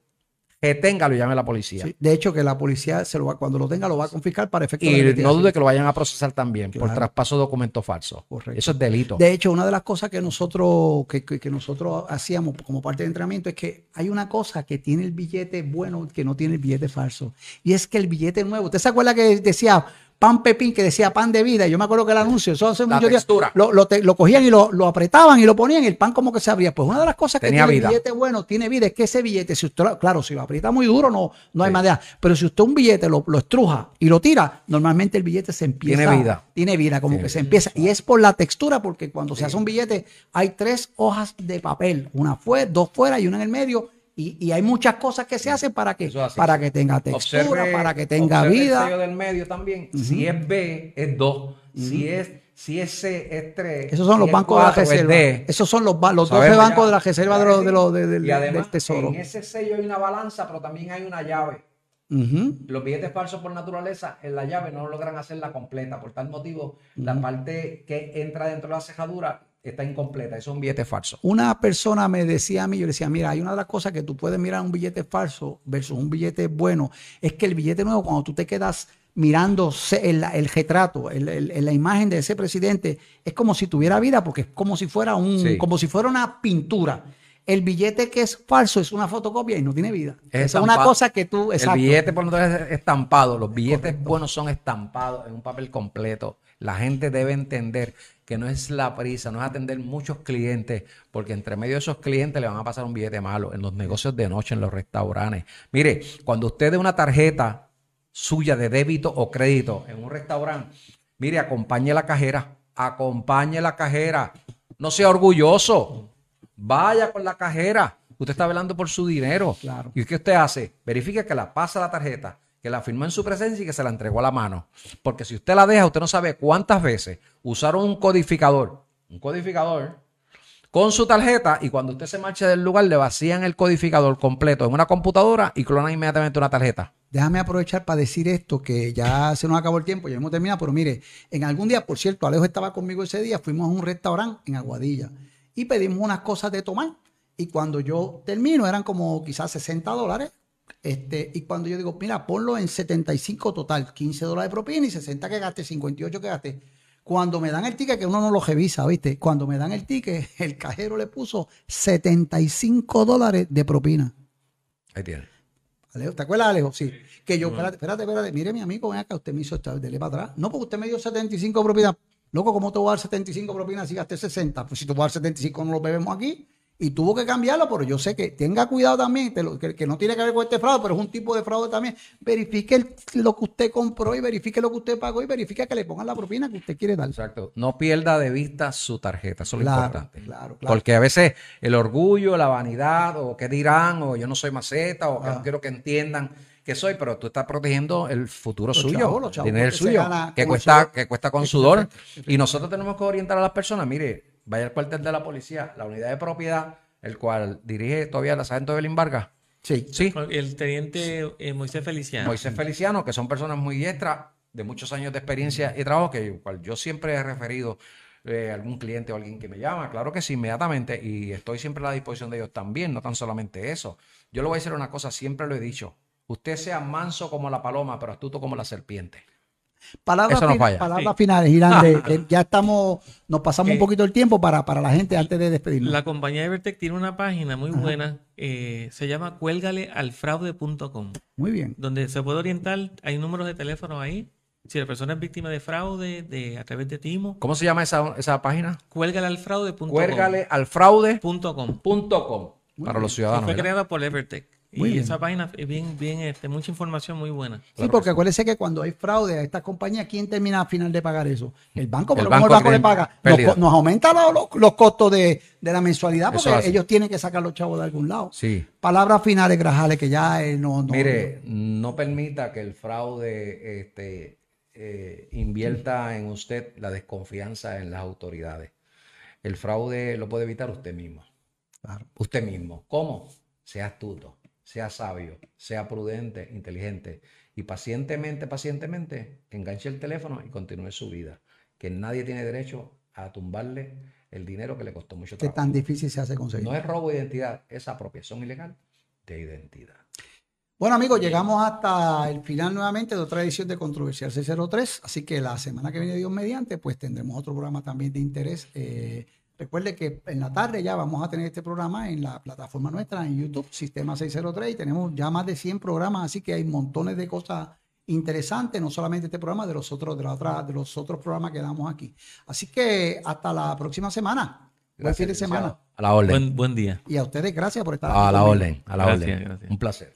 Que tenga, lo llame a la policía. Sí, De hecho, que la policía se lo va, cuando lo tenga lo va a confiscar para efectos de Y no dude que lo vayan a procesar también por traspaso de documento falso. Correcto. Eso es delito. De hecho, una de las cosas que nosotros, que, que- que nosotros hacíamos como parte del entrenamiento es que hay una cosa que tiene el billete bueno que no tiene el billete falso. Y es que el billete nuevo, ¿usted se acuerda que decía pan pepín, que decía pan de vida? Yo me acuerdo que el anuncio, eso hace días, textura. lo, lo te- lo cogían y lo, lo apretaban y lo ponían y el pan como que se abría. Pues una de las cosas que tiene vida. el billete bueno, tiene vida, es que ese billete, si usted, lo- claro, si lo aprieta muy duro, no, no hay Sí. manera. Pero si usted un billete lo, lo estruja y lo tira, normalmente el billete se empieza. Tiene vida. Tiene vida, como Tiene que se empieza. Y es por la textura, porque cuando se hace un billete hay tres hojas de papel, una fuera, dos fuera y una en el medio. Y, y hay muchas cosas que se hacen para que, para que tenga textura, Observe- para que tenga observe El vida. sello del medio también. Si es B, es 2. Si es si es C, es 3. Esos son los bancos de la reserva. Esos son los, los 12 Sabemos bancos de la reserva de los, de los- de- del- Y además, del tesoro. En ese sello hay una balanza, pero también hay una llave. Los billetes falsos por naturaleza, en la llave no logran hacerla completa. Por tal motivo, la parte que entra dentro de la cejadura está incompleta. Eso es un billete falso. Una persona me decía a mí, yo le decía, mira, hay una de las cosas que tú puedes mirar un billete falso versus un billete bueno, es que el billete nuevo, cuando tú te quedas mirando el, el retrato, el- la imagen de ese presidente, es como si tuviera vida, porque es como si fuera un, Sí. como si fuera una pintura. El billete que es falso es una fotocopia y no tiene vida. Es Esa es una cosa que tú, exacto. El billete por naturaleza es estampado. Los billetes buenos son estampados en un papel completo. La gente debe entender que no es la prisa, no es atender muchos clientes, porque entre medio de esos clientes le van a pasar un billete malo en los negocios de noche, en los restaurantes. Mire, cuando usted dé una tarjeta suya de débito o crédito en un restaurante, mire, acompañe la cajera, acompañe la cajera. No sea orgulloso. Vaya con la cajera. Usted está velando por su dinero. Claro. ¿Y qué usted hace? Verifique que la pasa la tarjeta, que la firmó en su presencia y que se la entregó a la mano. Porque si usted la deja, usted no sabe cuántas veces usaron un codificador, un codificador con su tarjeta y cuando usted se marche del lugar le vacían el codificador completo en una computadora y clonan inmediatamente una tarjeta. Déjame aprovechar para decir esto, que ya se nos acabó el tiempo, ya hemos terminado, pero mire, en algún día, por cierto, Alejo estaba conmigo ese día, fuimos a un restaurante en Aguadilla y pedimos unas cosas de tomar. Y cuando yo termino, eran como quizás 60 dólares. Este, y cuando yo digo, mira, ponlo en 75 total, 15 dólares de propina y 60 que gaste, 58 que gaste. Cuando me dan el ticket, que uno no lo revisa, ¿viste? Cuando me dan el ticket, [LAUGHS] el cajero le puso 75 dólares de propina. Ahí tiene. Alejo, ¿te acuerdas, Alejo? Sí. Que yo, espérate, espérate, espérate. Mire, mi amigo, ven acá, usted me hizo esta, dele para atrás. No, porque usted me dio 75 propinas. Loco, ¿cómo te voy a dar 75 propinas si gasté 60? Pues si te voy a dar 75 no lo bebemos aquí. Y tuvo que cambiarlo, pero yo sé que tenga cuidado también, te lo- que, que no tiene que ver con este fraude, pero es un tipo de fraude también. Verifique el- lo que usted compró y verifique lo que usted pagó y verifique que le pongan la propina que usted quiere dar. Exacto. No pierda de vista su tarjeta. Eso es lo importante. claro, claro. Porque a veces el orgullo, la vanidad, o qué dirán, o yo no soy maceta, o que Ah. no quiero que entiendan que soy, pero tú estás protegiendo el futuro Los suyo. chavos, los chavos, dinero porque se suyo, que el cuesta, que cuesta con sudor. Y nosotros tenemos que orientar a las personas. Mire, vaya al cuartel de la policía, la unidad de propiedad, el cual dirige todavía la sargento Evelyn Vargas. Sí. Sí, El teniente eh, Moisés Feliciano. Moisés Feliciano, que son personas muy diestras, de muchos años de experiencia y trabajo, que cual yo siempre he referido eh, a algún cliente o alguien que me llama, claro que sí, inmediatamente, y estoy siempre a la disposición de ellos también, no tan solamente eso. Yo le voy a decir una cosa, siempre lo he dicho, usted sea manso como la paloma, pero astuto como la serpiente. Palabras, Eso no falla. palabras finales, Irán, de- de- ya estamos, nos pasamos un Eh, poquito el tiempo para, para la gente antes de despedirnos. La compañía Evertech tiene una página muy buena, eh, se llama cuélgalealfraude.com, Muy bien. donde se puede orientar, hay números de teléfono ahí. Si la persona es víctima de fraude de, a través de Timo, ¿Cómo se llama esa, esa página? cuélgalealfraude.com. Cuérgale al fraude.com punto com. para los Y ciudadanos. fue ¿verdad? creada por Evertech. Muy y bien. esa página es bien, bien, este, mucha información muy buena. Sí, porque acuérdese que cuando hay fraude a estas compañías, ¿quién termina al final de pagar eso? El banco, El pero el banco banco le paga, nos, aumenta los, los- los costos de, de la mensualidad porque ellos tienen que sacar los chavos de algún lado. Sí. Palabras finales, Grajales, que ya eh, no, no- Mire, no permita que el fraude este, eh, invierta en usted la desconfianza en las autoridades. El fraude lo puede evitar usted mismo. Claro. Usted mismo. ¿Cómo? Sea astuto, sea sabio, sea prudente, inteligente y pacientemente, pacientemente enganche el teléfono y continúe su vida. Que nadie tiene derecho a tumbarle el dinero que le costó mucho que trabajo. tan difícil se hace conseguir. No es robo de identidad, es apropiación ilegal de identidad. Bueno, amigos, llegamos hasta el final nuevamente de otra edición de Controversial 603. Así que la semana que viene, Dios mediante, pues tendremos otro programa también de interés. Eh, recuerde que en la tarde ya vamos a tener este programa en la plataforma nuestra, en YouTube, Sistema 603, y tenemos ya más de 100 programas, así que hay montones de cosas interesantes, no solamente este programa, de los otros, de la otra, de los otros programas que damos aquí. Así que hasta la próxima semana. Buen fin de Gracias, semana. A la orden. Buen, buen día. Y a ustedes, gracias por estar A aquí la conmigo. orden, a la Gracias, orden. gracias. Un placer.